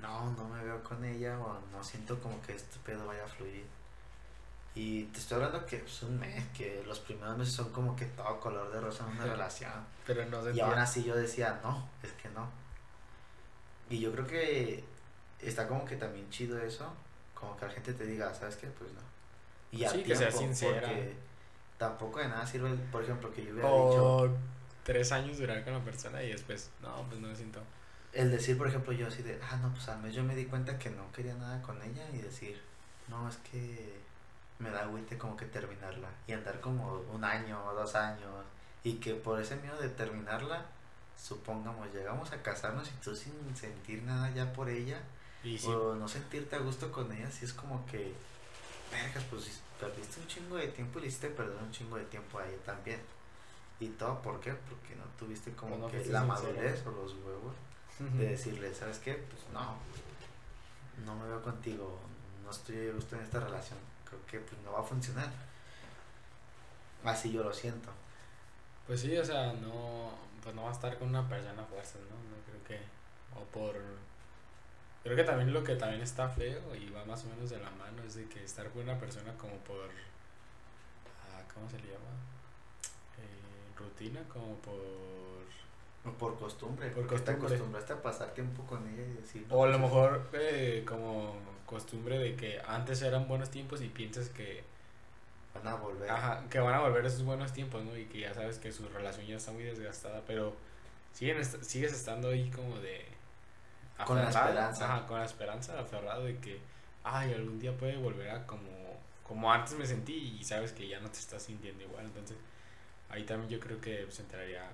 No, no me veo con ella o no siento como que este pedo vaya a fluir. Y te estoy hablando que es un mes, que los primeros meses son como que todo color de rosa en una relación. Pero no Y aún así yo decía, no, es que no. Y yo creo que está como que también chido eso, como que la gente te diga, ¿sabes qué? Pues no. Y a Sí, que sea tiempo, sincera. Porque tampoco de nada sirve, por ejemplo, que yo hubiera dicho, O tres años durar con la persona y después, no, pues no me siento... el decir, por ejemplo, yo así de, ah, no, pues al mes yo me di cuenta que no quería nada con ella y decir, no, es que me da agüite como que terminarla y andar como un año o dos años y que por ese miedo de terminarla, supongamos, llegamos a casarnos y tú sin sentir nada ya por ella Y sí, o no sentirte a gusto con ella, si es como que, vergas, pues si perdiste un chingo de tiempo y le hiciste perder un chingo de tiempo a ella también. ¿Y todo por qué? Porque no tuviste como no que la madurez o los huevos de decirle, ¿sabes qué? Pues no, no me veo contigo, no estoy a gusto en esta relación, creo que pues no va a funcionar. Así yo lo siento. Pues sí, o sea, no, pues no va a estar con una persona a ¿no? No creo que, o por, creo que también lo que también está feo y va más o menos de la mano es de que estar con una persona como por, ah, ¿cómo se le llama? Eh, rutina, como por, por costumbre. Por porque Te costumbre. acostumbraste a pasar tiempo con ella y decir. O a lo pues, mejor eh, como costumbre de que antes eran buenos tiempos y piensas que, Van a volver. ajá, que van a volver esos buenos tiempos, ¿no? Y que ya sabes que su relación ya está muy desgastada, pero siguen est- sigues estando ahí como de... Con la aferrado, esperanza. Ajá, con la esperanza, aferrado de que, ay, algún día puede volver a como, como antes me sentí y sabes que ya no te estás sintiendo igual, entonces ahí también yo creo que se entraría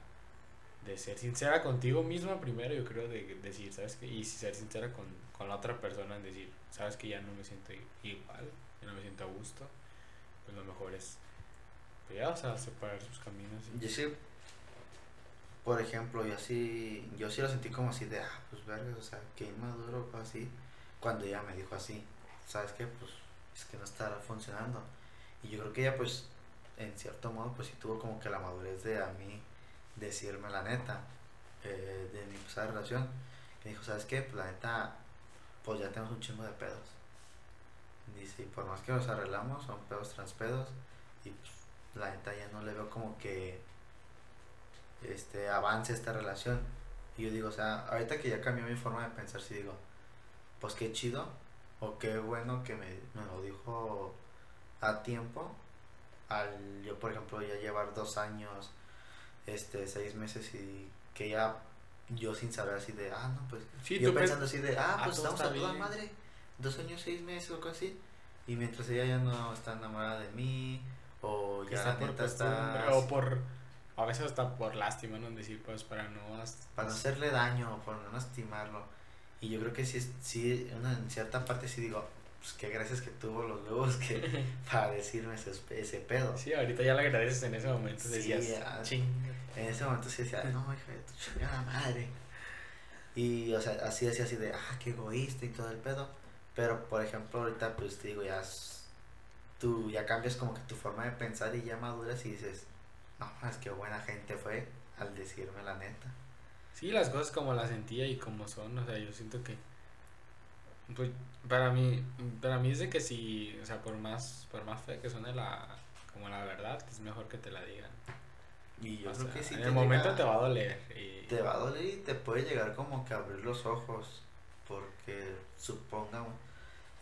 de ser sincera contigo misma primero, yo creo de decir, ¿sabes qué? Y ser sincera con, con la otra persona en decir, ¿sabes que ya no me siento igual? Ya no me siento a gusto. Pues lo mejor es, pues ya, o sea, separar sus caminos. y- Yo sí, por ejemplo, yo sí, yo sí lo sentí como así de, ah, pues verga, o sea, que inmaduro o así, cuando ella me dijo así, ¿sabes qué? Pues es que no está funcionando. Y yo creo que ella, pues, en cierto modo, pues sí tuvo como que la madurez de a mí decirme la neta, eh, de mi pasada relación, que dijo, ¿sabes qué? Pues la neta, pues ya tenemos un chingo de pedos. Dice, y por más que los arreglamos, son pedos tras pedos, y pues la neta ya no le veo como que este avance esta relación. Y yo digo, o sea, ahorita que ya cambió mi forma de pensar, sí digo, pues qué chido, o qué bueno que me, me lo dijo a tiempo, al yo por ejemplo ya llevar dos años, este, seis meses y que ya yo sin saber así de, ah, no, pues Sí, yo pensando así de, ah, ah, pues estamos a toda madre, dos años, seis meses o algo así. Y mientras ella ya no está enamorada de mí, o ya está la por neta está o por, a veces hasta por lástima, ¿no? Decir, pues, para no... para no hacerle daño, para no lastimarlo. Y yo creo que sí, es- sí una, en cierta parte sí digo, pues qué gracias que tuvo los huevos que para decirme ese, ese pedo. Sí, ahorita ya le agradeces en ese momento, Sí, decías, ya. ching. En ese momento sí decía, no, hija de tu chingada madre. Y, o sea, así decía así de, ah, qué egoísta y todo el pedo. Pero, por ejemplo, ahorita, pues te digo, ya tú ya cambias como que tu forma de pensar y ya maduras y dices, no, es que buena gente fue al decirme la neta. Sí, las cosas como las sentía y como son, o sea, yo siento que pues para mí para mí es de que si, o sea, por más por más fe que suene la como la verdad, es mejor que te la digan. Y yo O creo sea, que sí en te el momento llega- te va a doler y te va a doler y te puede llegar como que a abrir los ojos porque supongamos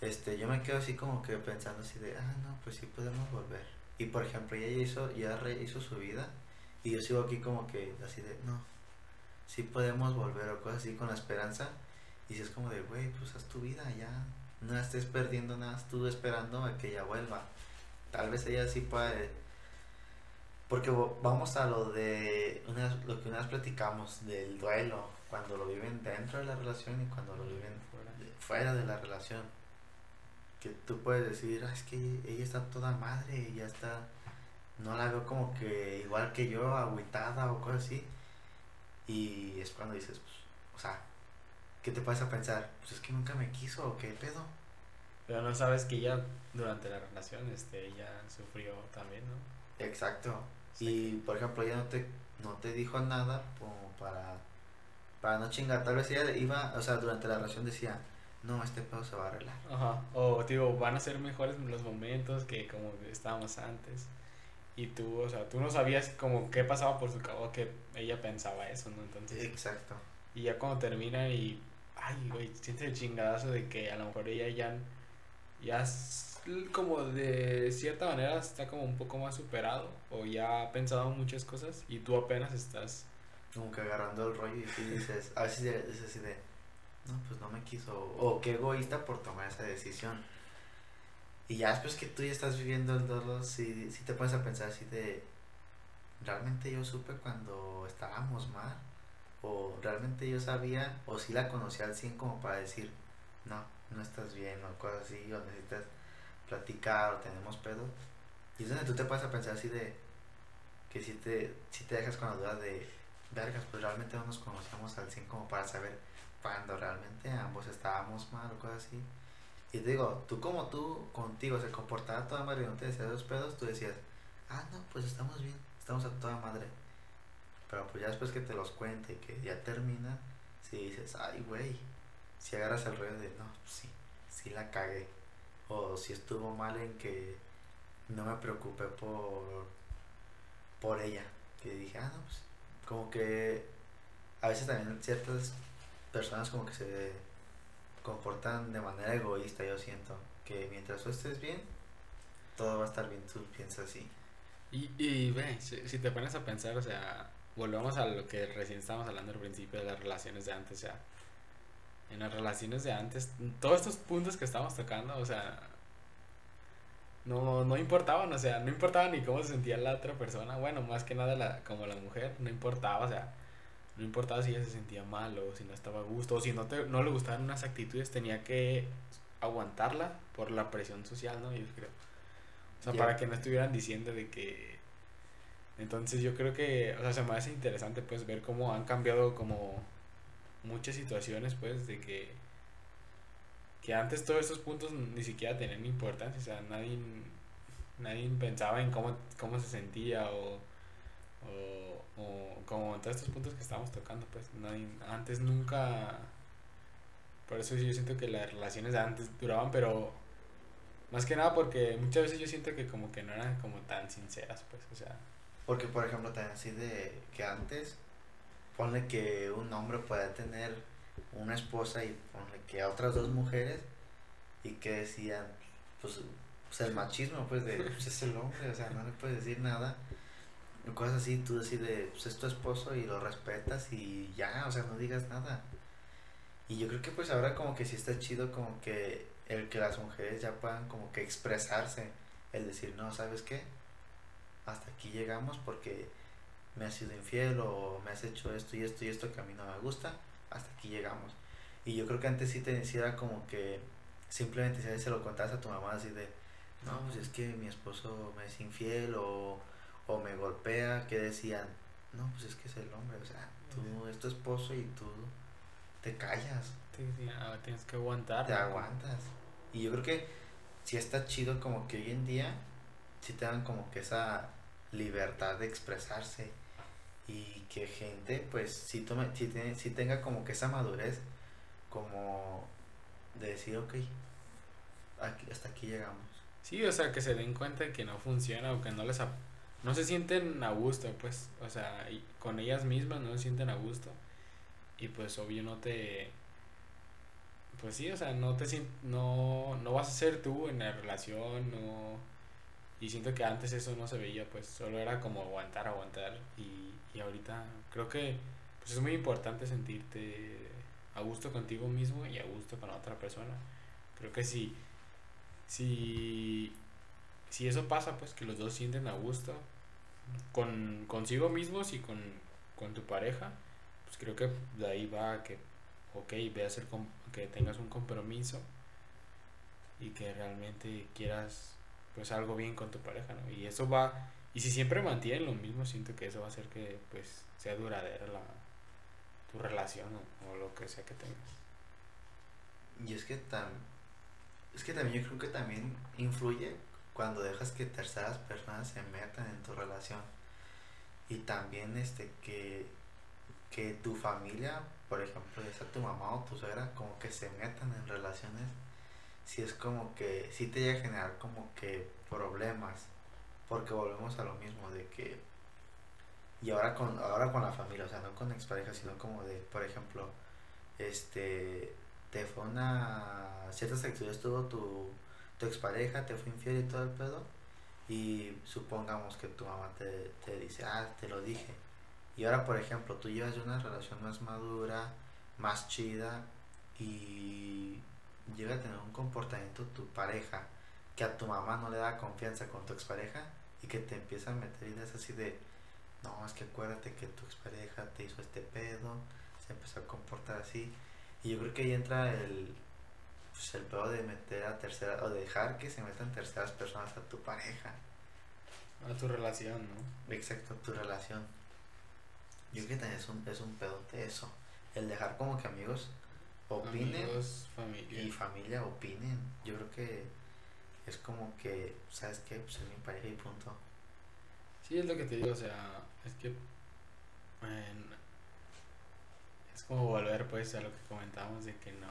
este yo me quedo así como que pensando así de ah no pues sí podemos volver y por ejemplo ella hizo ya re- hizo su vida y yo sigo aquí como que así de no sí podemos volver o cosas así con la esperanza y si es como de güey pues haz tu vida ya no estés perdiendo nada tú esperando a que ella vuelva tal vez ella sí puede porque vamos a lo de una, lo que una vez platicamos del duelo, cuando lo viven dentro de la relación y cuando lo viven fuera. de- la relación. Que tú puedes decir, "Ah, es que ella está toda madre ya está, no la veo como que igual que yo, agüitada o cosas así. Y es cuando dices, pues, o sea, ¿qué te puedes a pensar? Pues es que nunca me quiso o qué pedo. Pero no sabes que ella durante la relación este ella sufrió también, ¿no? Exacto. Sí. Y por ejemplo, ella no te, no te dijo nada como para, para no chingar. Tal vez ella iba, o sea, durante la relación decía, no, este pedo se va a arreglar. Ajá. O digo, van a ser mejores los momentos que como estábamos antes. Y tú, o sea, tú no sabías como qué pasaba por su cabeza que ella pensaba eso, ¿no? Entonces, Exacto. y ya cuando termina y, ay, güey, sientes el chingadazo de que a lo mejor ella ya, ya es como de cierta manera está como un poco más superado o ya ha pensado muchas cosas y tú apenas estás, Como que agarrando el rollo y dices, a veces dices así de, no, pues no me quiso. O qué egoísta por tomar esa decisión. Y ya después que tú ya estás viviendo el dolor, sí, sí te pones a pensar así de, ¿realmente yo supe cuando estábamos mal? ¿O realmente yo sabía, o si la conocía al 100 como para decir, no, no estás bien, o cosas así, o necesitas platicar, o tenemos pedo? Y es donde tú te pones a pensar así de, que si te, si te dejas con la duda de, vergas, pues realmente no nos conocíamos al 100 como para saber cuando realmente ambos estábamos mal o cosas así. Y digo, tú como tú contigo se comportaba toda madre y no te decía esos pedos, tú decías, ah, no, pues estamos bien, estamos a toda madre. Pero pues ya después que te los cuente y que ya termina, si dices, ay, güey, si agarras el rollo de, no, pues sí, sí la cagué. O si estuvo mal en que no me preocupé por, por ella. Que dije, ah, no, pues como que a veces también ciertas personas como que se comportan de manera egoísta, yo siento. Que mientras tú estés bien, todo va a estar bien, tú piensas así. Y, y ve, si te pones a pensar, o sea, volvemos a lo que recién estábamos hablando al principio de las relaciones de antes, o sea, en las relaciones de antes, todos estos puntos que estamos tocando, o sea, no, no importaban, o sea, no importaba ni cómo se sentía la otra persona, bueno, más que nada la, como la mujer, no importaba, o sea, no importaba si ella se sentía mal o si no estaba a gusto o si no, te, no le gustaban unas actitudes, tenía que aguantarla por la presión social, ¿no? Yo creo. O sea, para que no estuvieran diciendo de que... Entonces yo creo que, o sea, se me hace interesante pues ver cómo han cambiado como muchas situaciones pues de que que antes todos estos puntos ni siquiera tenían importancia, o sea, nadie nadie pensaba en cómo, cómo se sentía o, o, o como todos estos puntos que estábamos tocando, pues nadie, antes nunca por eso yo siento que las relaciones de antes duraban, pero más que nada porque muchas veces yo siento que como que no eran como tan sinceras, pues, o sea. Porque, por ejemplo, también así de que antes, ponle que un hombre pueda tener una esposa y ponle que a otras dos mujeres y que decían, pues, pues el machismo, pues, de, pues es el hombre, o sea, no le puedes decir nada. Cosas así, tú decides, pues es tu esposo y lo respetas y ya, o sea, no digas nada. Y yo creo que pues ahora como que sí está chido como que el que las mujeres ya puedan como que expresarse, el decir, no, ¿sabes qué? Hasta aquí llegamos porque me has sido infiel o me has hecho esto y esto y esto que a mí no me gusta, hasta aquí llegamos. Y yo creo que antes sí te decía como que simplemente si se lo contabas a tu mamá así de, no, pues es que mi esposo me es infiel o, o me golpea, que decían, no, pues es que es el hombre, o sea, tú es tu esposo y tú te callas. Te, tienes que aguantar. Te aguantas. Y yo creo que sí está chido como que hoy en día sí te dan como que esa libertad de expresarse y que gente pues sí, tome, sí, tiene, sí tenga como que esa madurez como de decir ok aquí, hasta aquí llegamos. Sí o sea que se den cuenta de que no funciona o que no les no se sienten a gusto pues o sea con ellas mismas no se sienten a gusto. Y pues obvio no te pues sí o sea no te no no vas a ser tú en la relación no y siento que antes eso no se veía pues solo era como aguantar aguantar y, y ahorita creo que pues es muy importante sentirte a gusto contigo mismo y a gusto con otra persona. Creo que si si si eso pasa pues que los dos sienten a gusto con consigo mismos y con, con tu pareja pues creo que de ahí va que, ok, ve a ser que tengas un compromiso y que realmente quieras pues algo bien con tu pareja, ¿no? Y eso va, y si siempre mantienen lo mismo, siento que eso va a hacer que pues sea duradera la, tu relación o, lo que sea que tengas. Y es que, tam, es que también yo creo que también influye cuando dejas que terceras personas se metan en tu relación. Y también este que que tu familia, por ejemplo, ya sea tu mamá o tu suegra, como que se metan en relaciones, si es como que, si te llega a generar como que problemas, porque volvemos a lo mismo de que, y ahora con, ahora con la familia, o sea, no con expareja, sino como de, por ejemplo, este, te fue una, ciertas actividades tuvo tu, tu expareja, te fue infiel y todo el pedo, y supongamos que tu mamá te, te dice, ah, te lo dije, y ahora, por ejemplo, tú llevas una relación más madura, más chida y llega a tener un comportamiento tu pareja que a tu mamá no le da confianza con tu expareja y que te empieza a meter ideas así de, no, es que acuérdate que tu expareja te hizo este pedo, se empezó a comportar así. Y yo creo que ahí entra el, pues, el pedo de meter a tercera, o de dejar que se metan terceras personas a tu pareja. A tu relación, ¿no? Exacto, a tu relación. Yo creo que también es un, es un pedote eso. El dejar como que amigos opinen familia. y familia opinen. Yo creo que es como que, ¿sabes qué? Pues es mi pareja y punto. Sí, es lo que te digo, o sea, es que es como volver pues a lo que comentábamos de que no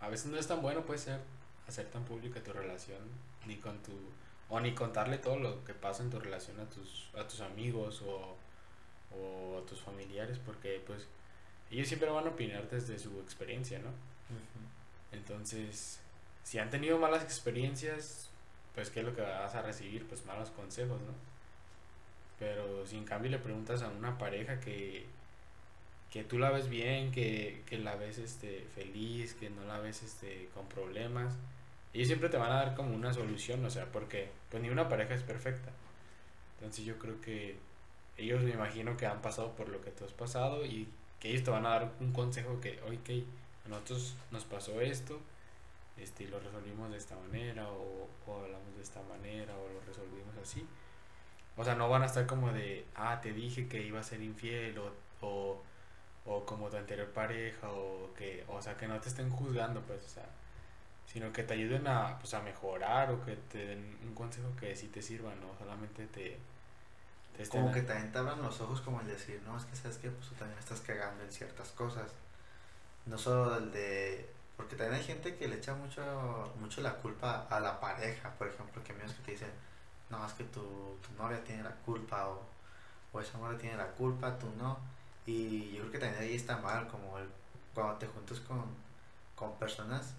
a veces no es tan bueno pues ser hacer tan pública tu relación ni con tu o ni contarle todo lo que pasa en tu relación a tus a tus amigos o o a tus familiares porque pues ellos siempre van a opinar desde su experiencia, ¿no? Entonces, si han tenido malas experiencias, pues ¿qué es lo que vas a recibir? Pues malos consejos, ¿no? Pero si en cambio le preguntas a una pareja que, que tú la ves bien, que, que la ves este, feliz, que no la ves este, con problemas, ellos siempre te van a dar como una solución, o sea, porque pues ni una pareja es perfecta. Entonces yo creo que ellos me imagino que han pasado por lo que tú has pasado y que ellos te van a dar un consejo que, ok, a nosotros nos pasó esto, este, lo resolvimos de esta manera, o, o hablamos de esta manera, o lo resolvimos así. O sea, no van a estar como de, ah, te dije que iba a ser infiel, o, o, o como tu anterior pareja, o que, o sea, que no te estén juzgando, pues, o sea, sino que te ayuden a, pues, a mejorar, o que te den un consejo que sí te sirva, no solamente te... te como que también te abran los ojos como el decir, no, es que sabes que pues tú también estás cagando en ciertas cosas. No solo el de porque también hay gente que le echa mucho, mucho la culpa a la pareja, por ejemplo, que amigos que te dicen, no, es que tu, tu novia tiene la culpa o, o esa novia tiene la culpa, tú no. Y yo creo que también ahí está mal, como el, cuando te juntas con, con personas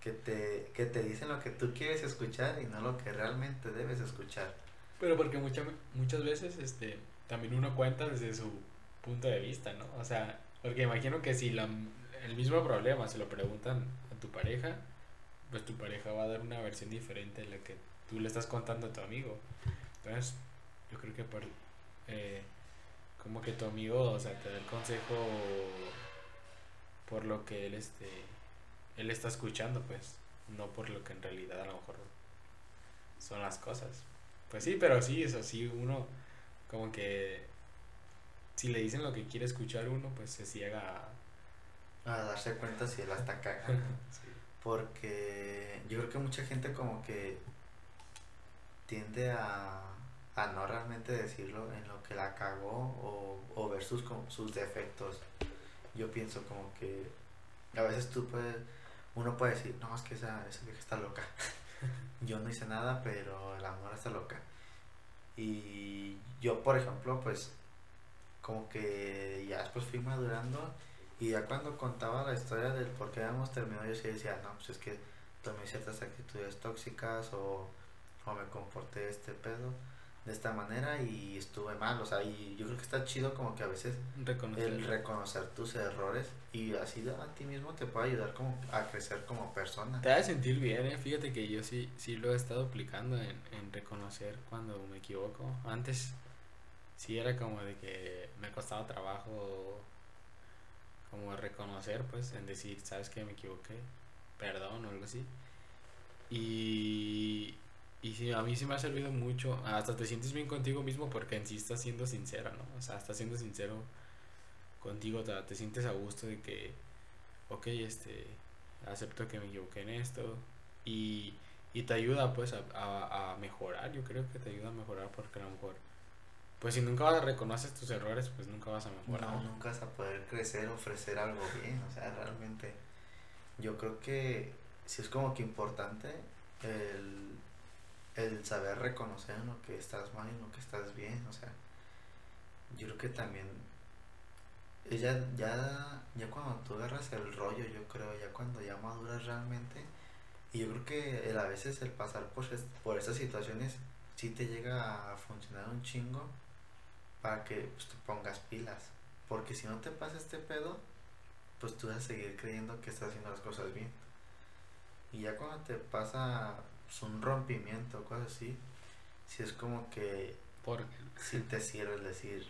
que te, que te dicen lo que tú quieres escuchar y no lo que realmente debes escuchar. Pero porque muchas muchas veces este, también uno cuenta desde su punto de vista, ¿no? O sea, porque imagino que si la, el mismo problema se lo preguntan a tu pareja, pues tu pareja va a dar una versión diferente de la que tú le estás contando a tu amigo. Entonces, yo creo que por, eh, como que tu amigo, o sea, te da el consejo por lo que él, este, él está escuchando, pues, no por lo que en realidad a lo mejor son las cosas. Pues sí, pero sí, eso sí, uno como que si le dicen lo que quiere escuchar uno, pues se ciega a darse cuenta si él está cagando. Porque yo creo que mucha gente como que tiende a, a no realmente decirlo en lo que la cagó o, o ver sus, sus defectos. Yo pienso como que a veces tú puedes, uno puede decir, no, es que esa, esa vieja está loca. yo no hice nada, pero la amor está loca. Y yo, por ejemplo, pues como que ya después fui madurando y ya cuando contaba la historia del por qué habíamos terminado, yo sí decía, no, pues es que tomé ciertas actitudes tóxicas o, o me comporté este pedo de esta manera y estuve mal, o sea, y yo creo que está chido como que a veces reconocer. el reconocer tus errores y así a ti mismo te puede ayudar como a crecer como persona. Te a sentir bien, ¿eh? fíjate que yo sí, sí lo he estado aplicando en, en reconocer cuando me equivoco. Antes sí era como de que me costaba trabajo como reconocer, pues, en decir, sabes que me equivoqué, perdón o algo así. Y, y sí, a mí sí me ha servido mucho, hasta te sientes bien contigo mismo porque en sí estás siendo sincero, ¿no? O sea, estás siendo sincero contigo, te, te sientes a gusto de que, ok, este, acepto que me equivoqué en esto y, y te ayuda pues a, a, a mejorar, yo creo que te ayuda a mejorar porque a lo mejor pues si nunca reconoces tus errores, pues nunca vas a mejorar. No, nunca vas a poder crecer, ofrecer algo bien, o sea, realmente yo creo que sí es como que importante el, el saber reconocer lo que estás mal y lo que estás bien, o sea, yo creo que también ella ya, ya cuando tú agarras el rollo, yo creo, ya cuando ya maduras realmente, y yo creo que el, a veces el pasar por, por estas situaciones sí te llega a funcionar un chingo para que pues, te pongas pilas. Porque si no te pasa este pedo, pues tú vas a seguir creyendo que estás haciendo las cosas bien. Y ya cuando te pasa pues, un rompimiento cosas así, si es como que si te sirve el decir.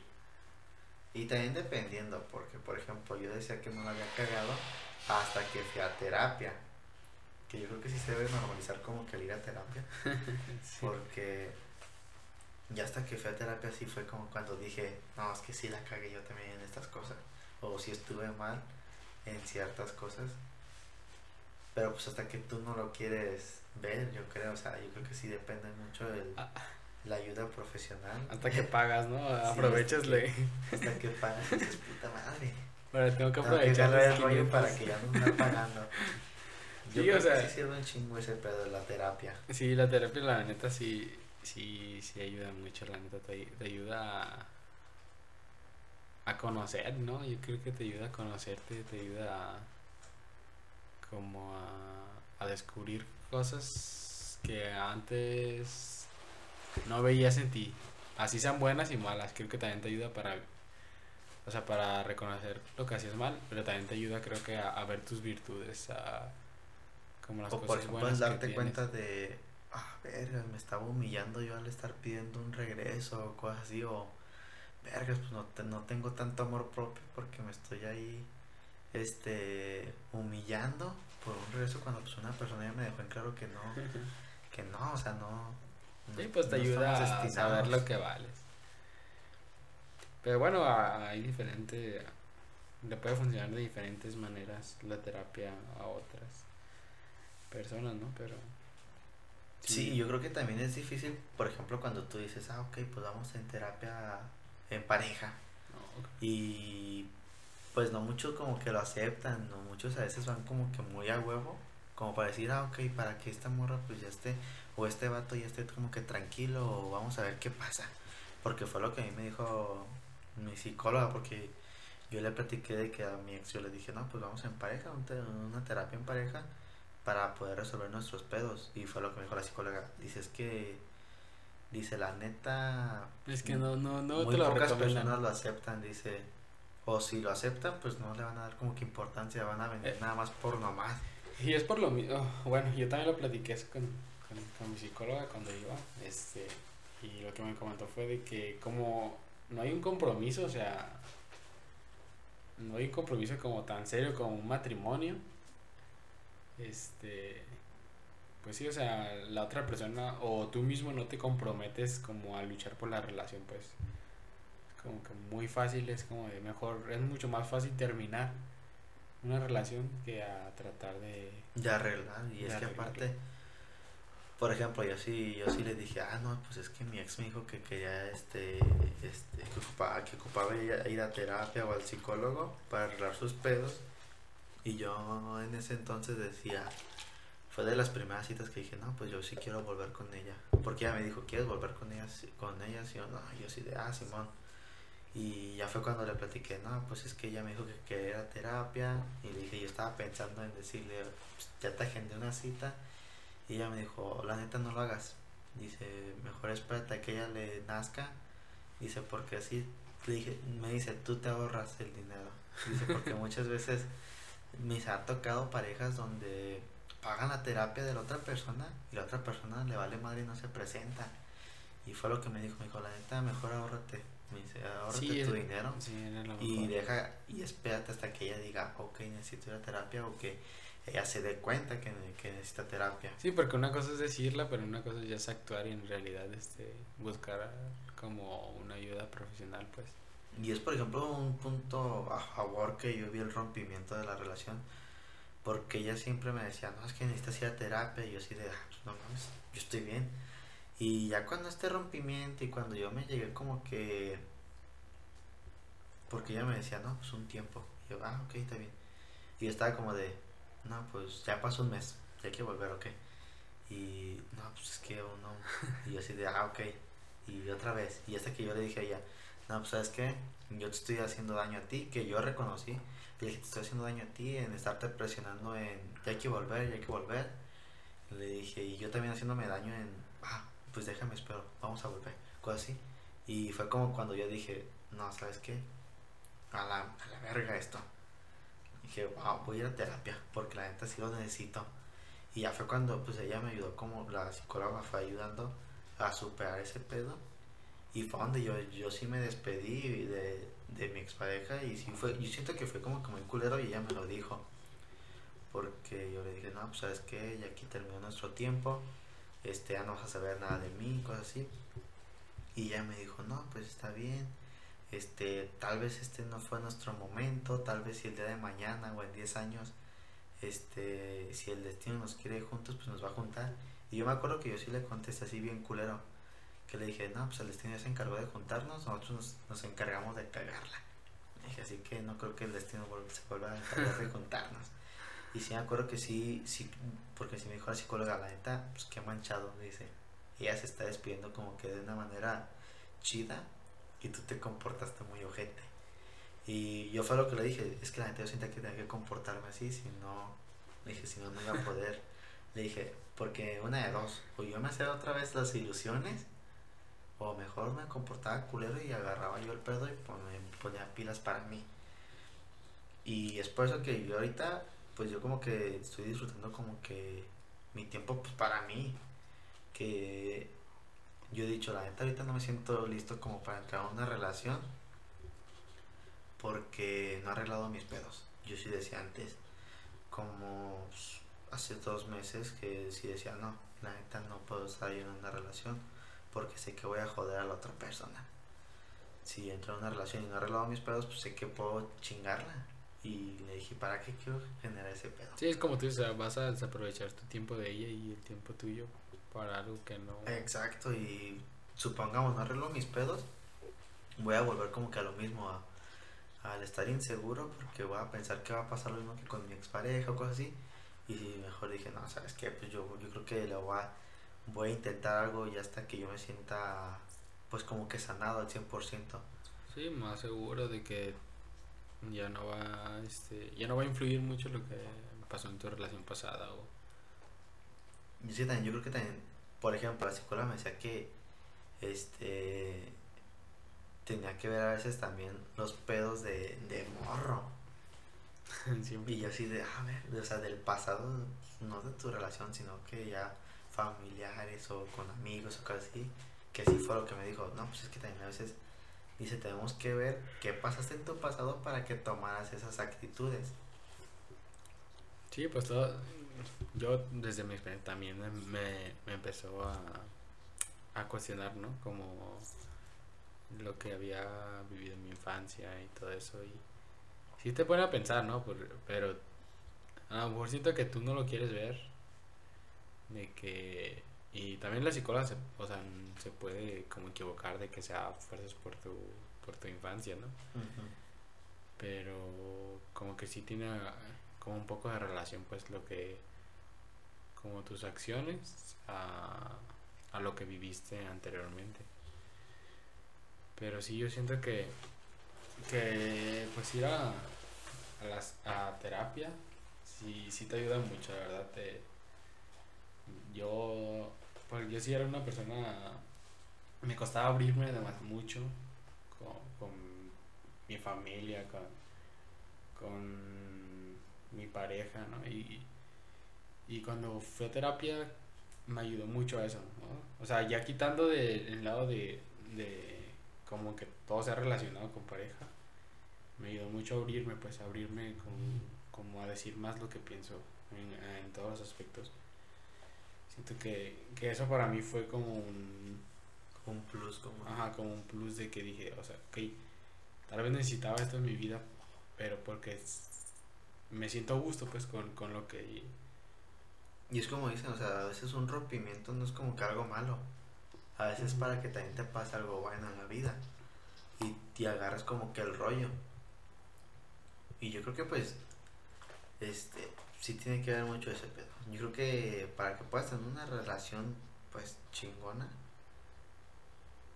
Y también dependiendo, porque por ejemplo yo decía que no la había cagado hasta que fui a terapia. Que yo creo que sí se debe normalizar como que el ir a terapia. Porque ya hasta que fui a terapia sí fue como cuando dije, no, es que sí la cagué yo también en estas cosas. O si estuve mal en ciertas cosas. Pero pues hasta que tú no lo quieres ver, yo creo, o sea, yo creo que sí depende mucho de ah. la ayuda profesional. Hasta que pagas, ¿no? Aprovechasle. hasta, que pagas, dices, puta madre. Bueno, tengo que aprovechar el rollo para que ya no me pagando. Yo sí, creo o sea, que sí sirve un chingo ese pedo la terapia. Sí, la terapia, la neta, sí sí, sí ayuda mucho, la neta, te, ayuda a conocer, ¿no? Yo creo que te ayuda a conocerte, te ayuda a como a, a descubrir cosas que antes no veías en ti. Así sean buenas y malas, creo que también te ayuda para o sea, para reconocer lo que hacías mal, pero también te ayuda creo que a, a ver tus virtudes, a como las O por ejemplo, buenas que darte cuenta de, ah, verga, me estaba humillando yo al estar pidiendo un regreso o cosas así, o, vergas, pues no, te- no tengo tanto amor propio porque me estoy ahí, este, humillando por un regreso cuando pues una persona ya me dejó en claro que no, que no, o sea, no. Sí, pues te no ayuda a saber lo que vales. Pero bueno, hay diferente, le puede funcionar de diferentes maneras la terapia a otras personas, ¿no? Pero Sí, yo creo que también es difícil, por ejemplo, cuando tú dices, ah, ok, pues vamos en terapia en pareja. no, Y pues no muchos como que lo aceptan, no muchos a veces van como que muy a huevo, como para decir, ah, ok, para que esta morra pues ya esté, o este vato ya esté como que tranquilo, o vamos a ver qué pasa. Porque fue lo que a mí me dijo mi psicóloga, porque yo le platiqué de que a mi ex yo le dije, no, pues vamos en pareja, una terapia en pareja, para poder resolver nuestros pedos. Y fue lo que me dijo la psicóloga. Dice, es que, dice, la neta, es que no, no, no muy te lo pocas personas lo aceptan, dice. O si lo aceptan, pues no le van a dar como que importancia, van a vender Eh. nada más por nomás. Y es por lo mismo, bueno, yo también lo platiqué con, con, con mi psicóloga cuando iba, este, y lo que me comentó fue de que como no hay un compromiso, o sea, no hay un compromiso como tan serio como un matrimonio, este, pues sí, o sea, la otra persona o tú mismo no te comprometes como a luchar por la relación, pues, es como que muy fácil, es como de mejor, es mucho más fácil terminar una relación que a tratar de De arreglar. Y De es que aparte, por ejemplo, yo sí, yo sí le dije, ah, no, pues es que mi ex me dijo que quería, este, este, que ocupaba, que ocupaba ir a- terapia o al psicólogo para arreglar sus pedos. Y yo en ese entonces decía, fue de las primeras citas que dije, no, pues yo sí quiero volver con ella. Porque ella me dijo, ¿quieres volver con ella? Con ella, sí o no. Y yo sí de, ah, Simón. Y ya fue cuando le platiqué, no, pues es que ella me dijo que quería terapia. Y le dije, yo estaba pensando en decirle, "Pues, ya te agendé una cita. Y ella me dijo, la neta no lo hagas. Dice, mejor espérate a que ella le nazca. Dice, porque así, le dije, me dice, tú te ahorras el dinero. Dice, porque muchas veces me ha tocado parejas donde pagan la terapia de la otra persona y la otra persona le vale madre y no se presenta. Y fue lo que me dijo, me dijo, la neta, mejor ahórrate. Me dice, ahórrate Sí, tu es- dinero Sí, y deja y espérate hasta que ella diga, ok, necesito ir a terapia o que ella se dé cuenta que, que necesita terapia. Sí, porque una cosa es decirla, pero una cosa ya es actuar y en realidad este buscar como una ayuda profesional, pues. Y es, por ejemplo, un punto a favor que yo vi el rompimiento de la relación. Porque ella siempre me decía, no, es que necesitas ir a terapia. Y yo así de, "Ah, pues no mames, yo estoy bien. Y ya cuando este rompimiento y cuando yo me llegué como que... Porque ella me decía, no, pues un tiempo. Y yo, ah, ok, está bien. Y yo estaba como de, no, pues ya pasó un mes, ya hay que volver, ok. Y no, pues es que uno... Y yo así de, ah, ok. Y otra vez. Y hasta que yo le dije a ella, no, pues sabes qué, yo te estoy haciendo daño a ti, que yo reconocí. Le dije, te estoy haciendo daño a ti en estarte presionando en, ya hay que volver, ya hay que volver. Le dije, y yo también haciéndome daño en, ah, pues déjame, espero, vamos a volver, cosas así. Y fue como cuando yo dije, no, ¿sabes qué? A la, a la verga esto. Dije, wow, voy a ir a terapia, porque la neta sí lo necesito. Y ya fue cuando, pues ella me ayudó, como la psicóloga fue ayudando a superar ese pedo. Y fue donde yo, yo sí me despedí de, de mi expareja y sí fue, yo siento que fue como, como un culero y ella me lo dijo. Porque yo le dije, no, pues sabes qué, ya aquí terminó nuestro tiempo, este, ya no vas a saber nada de mí, cosas así. Y ella me dijo, no, pues está bien, este, tal vez este no fue nuestro momento, tal vez si el día de mañana o en 10 años, este, si el destino nos quiere juntos, pues nos va a juntar. Y yo me acuerdo que yo sí le contesté así bien culero, que le dije, no, pues el destino ya se encargó de juntarnos, nosotros nos, nos encargamos de cagarla. Dije, así que no creo que el destino se vuelva a encargar de juntarnos. Y sí me acuerdo que sí, sí, porque si me dijo la psicóloga, la neta, pues qué manchado, dice. Ella se está despidiendo como que de una manera chida y tú te comportaste muy ojete. Y yo fue lo que le dije, es que la gente yo siento que tenía que comportarme así, si no, le dije, si no, no iba a poder. le dije, porque una de dos, o yo me hacía otra vez las ilusiones, o mejor me comportaba culero y agarraba yo el pedo y me ponía pilas para mí. Y es por eso que yo ahorita, pues yo como que estoy disfrutando como que mi tiempo pues para mí. Que yo he dicho, la neta ahorita no me siento listo como para entrar a una relación porque no he arreglado mis pedos. Yo sí decía antes, como hace dos meses que sí decía, no, la neta no puedo estar en una relación porque sé que voy a joder a la otra persona. Si entro en una relación y no he arreglado mis pedos, pues sé que puedo chingarla. Y le dije, ¿para qué quiero generar ese pedo? Sí, es como tú dices, vas a desaprovechar tu tiempo de ella y el tiempo tuyo para algo que no... Exacto, y supongamos, no arreglo mis pedos, voy a volver como que a lo mismo, a, al estar inseguro, porque voy a pensar que va a pasar lo mismo que con mi expareja o cosas así. Y mejor dije, no, ¿sabes qué? Pues yo, yo creo que le voy a, voy a intentar algo y hasta que yo me sienta, pues como que sanado al 100%. Sí, más seguro de que ya no va este ya no va a influir mucho lo que pasó en tu relación pasada o yo también yo creo que también por ejemplo la psicóloga me decía que este tenía que ver a veces también los pedos de, de morro. Y yo así de a ver o sea del pasado no de tu relación sino que ya familiares o con amigos o cosas así que sí fue lo que me dijo no pues es que también a veces Dice, tenemos que ver qué pasaste en tu pasado para que tomaras esas actitudes. Sí, pues todo, yo desde mi experiencia también me, me empezó a, a cuestionar, ¿no? Como lo que había vivido en mi infancia y todo eso. Y sí te pone a pensar, ¿no? pero a lo mejor siento que tú no lo quieres ver. De que y también la psicóloga se, o sea, se puede como equivocar de que sea fuerzas por tu, por tu infancia, ¿no? Pero como que sí tiene como un poco de relación pues lo que, como tus acciones a, a lo que viviste anteriormente. Pero sí yo siento que, que pues ir a, a, las, a terapia sí, sí te ayuda mucho, la verdad. Te, yo porque yo sí era una persona. Me costaba abrirme además mucho con, con mi familia, con, con mi pareja, ¿no? Y, y cuando fui a terapia me ayudó mucho a eso, ¿no? O sea, ya quitando del lado de, de como que todo se ha relacionado con pareja, me ayudó mucho a abrirme, pues a abrirme como a decir más lo que pienso en, en todos los aspectos. Siento que, que eso para mí fue como un, como un plus, como... Ajá, como un plus de que dije, o sea, ok, tal vez necesitaba esto en mi vida, pero porque me siento a gusto pues con, con lo que... Y es como dicen, o sea, a veces un rompimiento no es como que algo malo. A veces para que también te pase algo bueno en la vida. Y te agarras como que el rollo. Y yo creo que pues, este, sí tiene que ver mucho ese pedo. Yo creo que para que puedas tener una relación pues chingona,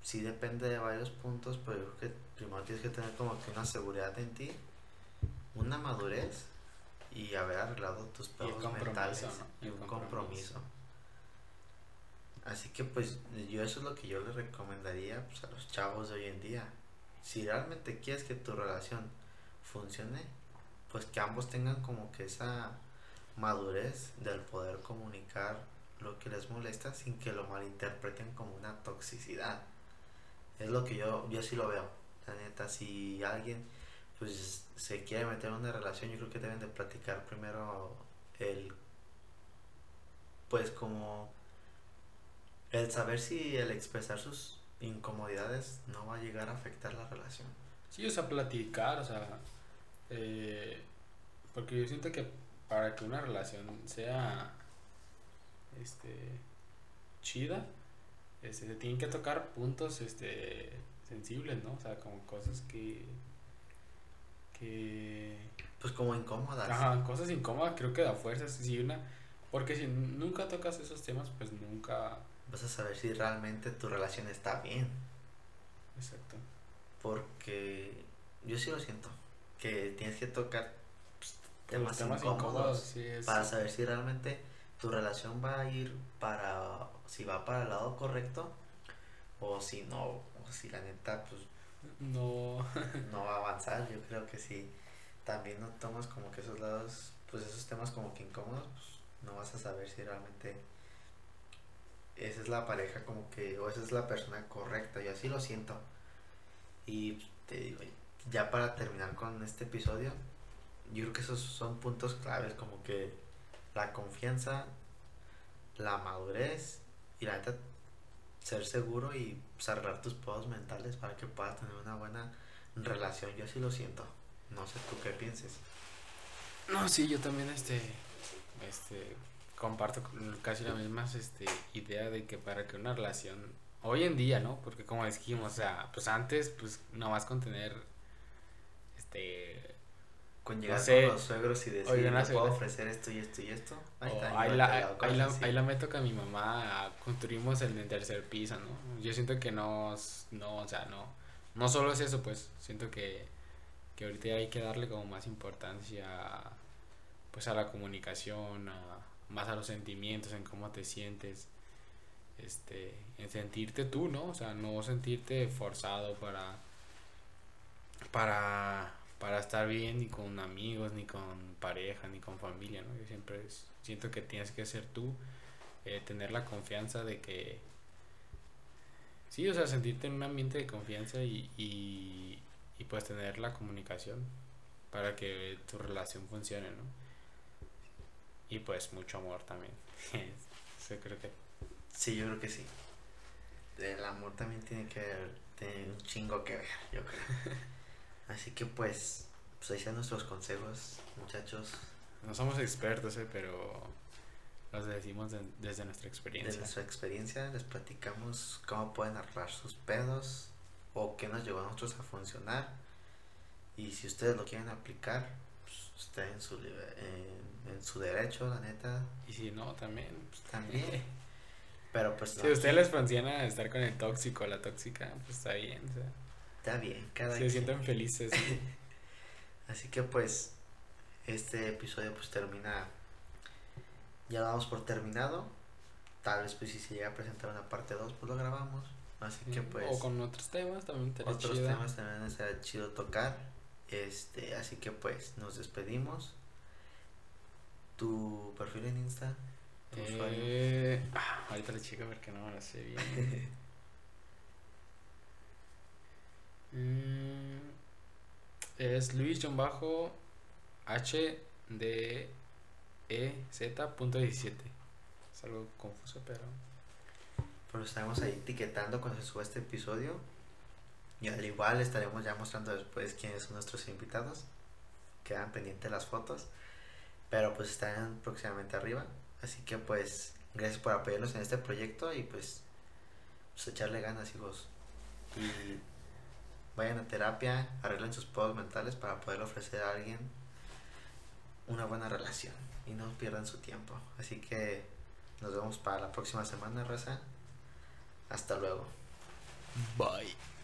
sí depende de varios puntos, pero yo creo que primero tienes que tener como que una seguridad en ti, una madurez y haber arreglado tus pedos mentales y un compromiso. Así que pues yo eso es lo que yo le recomendaría pues, a los chavos de hoy en día. Si realmente quieres que tu relación funcione, pues que ambos tengan como que esa madurez del poder comunicar lo que les molesta sin que lo malinterpreten como una toxicidad. Es lo que yo, yo sí lo veo. La neta, si alguien pues se quiere meter en una relación, yo creo que deben de platicar primero el pues como el saber si el expresar sus incomodidades no va a llegar a afectar la relación. Sí, o sea, platicar, o sea, eh, porque yo siento que para que una relación sea este chida este, se tienen que tocar puntos este sensibles no o sea como cosas que que pues como incómodas. Ajá cosas incómodas creo que da fuerzas si una porque si nunca tocas esos temas pues nunca vas a saber si realmente tu relación está bien. Exacto. Porque yo sí lo siento, que tienes que tocar temas, temas incómodos, incómodos, sí, es- para saber si realmente tu relación va a ir para, si va para el lado correcto o si no, o si la neta pues No, no va a avanzar. Yo creo que si también no tomas como que esos lados, pues esos temas como que incómodos, pues no vas a saber si realmente esa es la pareja como que, o esa es la persona correcta. Yo así lo siento. Y te digo, ya para terminar con este episodio, yo creo que esos son puntos claves como que la confianza, la madurez y la neta ser seguro y pues, arreglar tus pedos mentales para que puedas tener una buena relación. Yo así lo siento. No sé tú qué pienses. no, sí, yo también, este, este, comparto casi la misma, este, idea de que para que una relación, hoy en día, ¿no? Porque como dijimos, o sea, pues antes, pues, nomás con tener, este, Con llegar sé. con los suegros y decir, Oigan, "Le puedo ofrecer esto y esto y esto. Ahí O está, ahí, la, o ahí, la, ahí la meto mi mamá construimos el tercer piso, ¿no? Yo siento que no, no, o sea, no, no solo es eso, pues, siento que, que ahorita hay que darle como más importancia, pues, a la comunicación, a, más a los sentimientos, en cómo te sientes, este, en sentirte tú, ¿no? O sea, no sentirte forzado para, para, para estar bien ni con amigos, ni con pareja, ni con familia, ¿no? Yo siempre siento que tienes que ser tú, eh, tener la confianza de que, sí, o sea, sentirte en un ambiente de confianza y, y, y pues tener la comunicación para que tu relación funcione, ¿no? Y pues mucho amor también. Creo que Sí, yo creo que sí. El amor también tiene que ver, tiene un chingo que ver, yo creo. Así que pues, pues ahí están nuestros consejos, muchachos, no somos expertos, ¿eh? pero los decimos de- desde nuestra experiencia. nuestra experiencia. Les platicamos cómo pueden arreglar sus pedos o qué nos llevó a nosotros a funcionar. Y si ustedes lo quieren aplicar, pues está en su, en, en su derecho, la neta, Y si no, también. pues, también. Pero pues Si a ustedes les funciona estar con el tóxico o la tóxica, pues está bien. O sea, está bien, cada se quien. sienten felices. Así que pues este episodio pues termina ya lo damos por terminado. Tal vez pues si se llega a presentar una parte 2 pues lo grabamos. Así que pues o con otros temas también estaría otros chido. temas también estaría chido tocar. Este, así que pues nos despedimos. Tu perfil en Insta, tu usuario. Eh, ah, ahorita le checo porque no me lo sé bien. Mm, es Luis bajo H D E Z punto 17. Es algo confuso, pero Pero estaremos ahí etiquetando cuando se suba este episodio. Y al igual estaremos ya mostrando después quiénes son nuestros invitados. Quedan pendientes las fotos. Pero pues estarán próximamente arriba. Así que pues gracias por apoyarnos en este proyecto y pues, pues echarle ganas hijos. Y vayan a terapia, arreglen sus pedos mentales para poder ofrecer a alguien una buena relación. Y no pierdan su tiempo. Así que nos vemos para la próxima semana, Raza. Hasta luego. bye.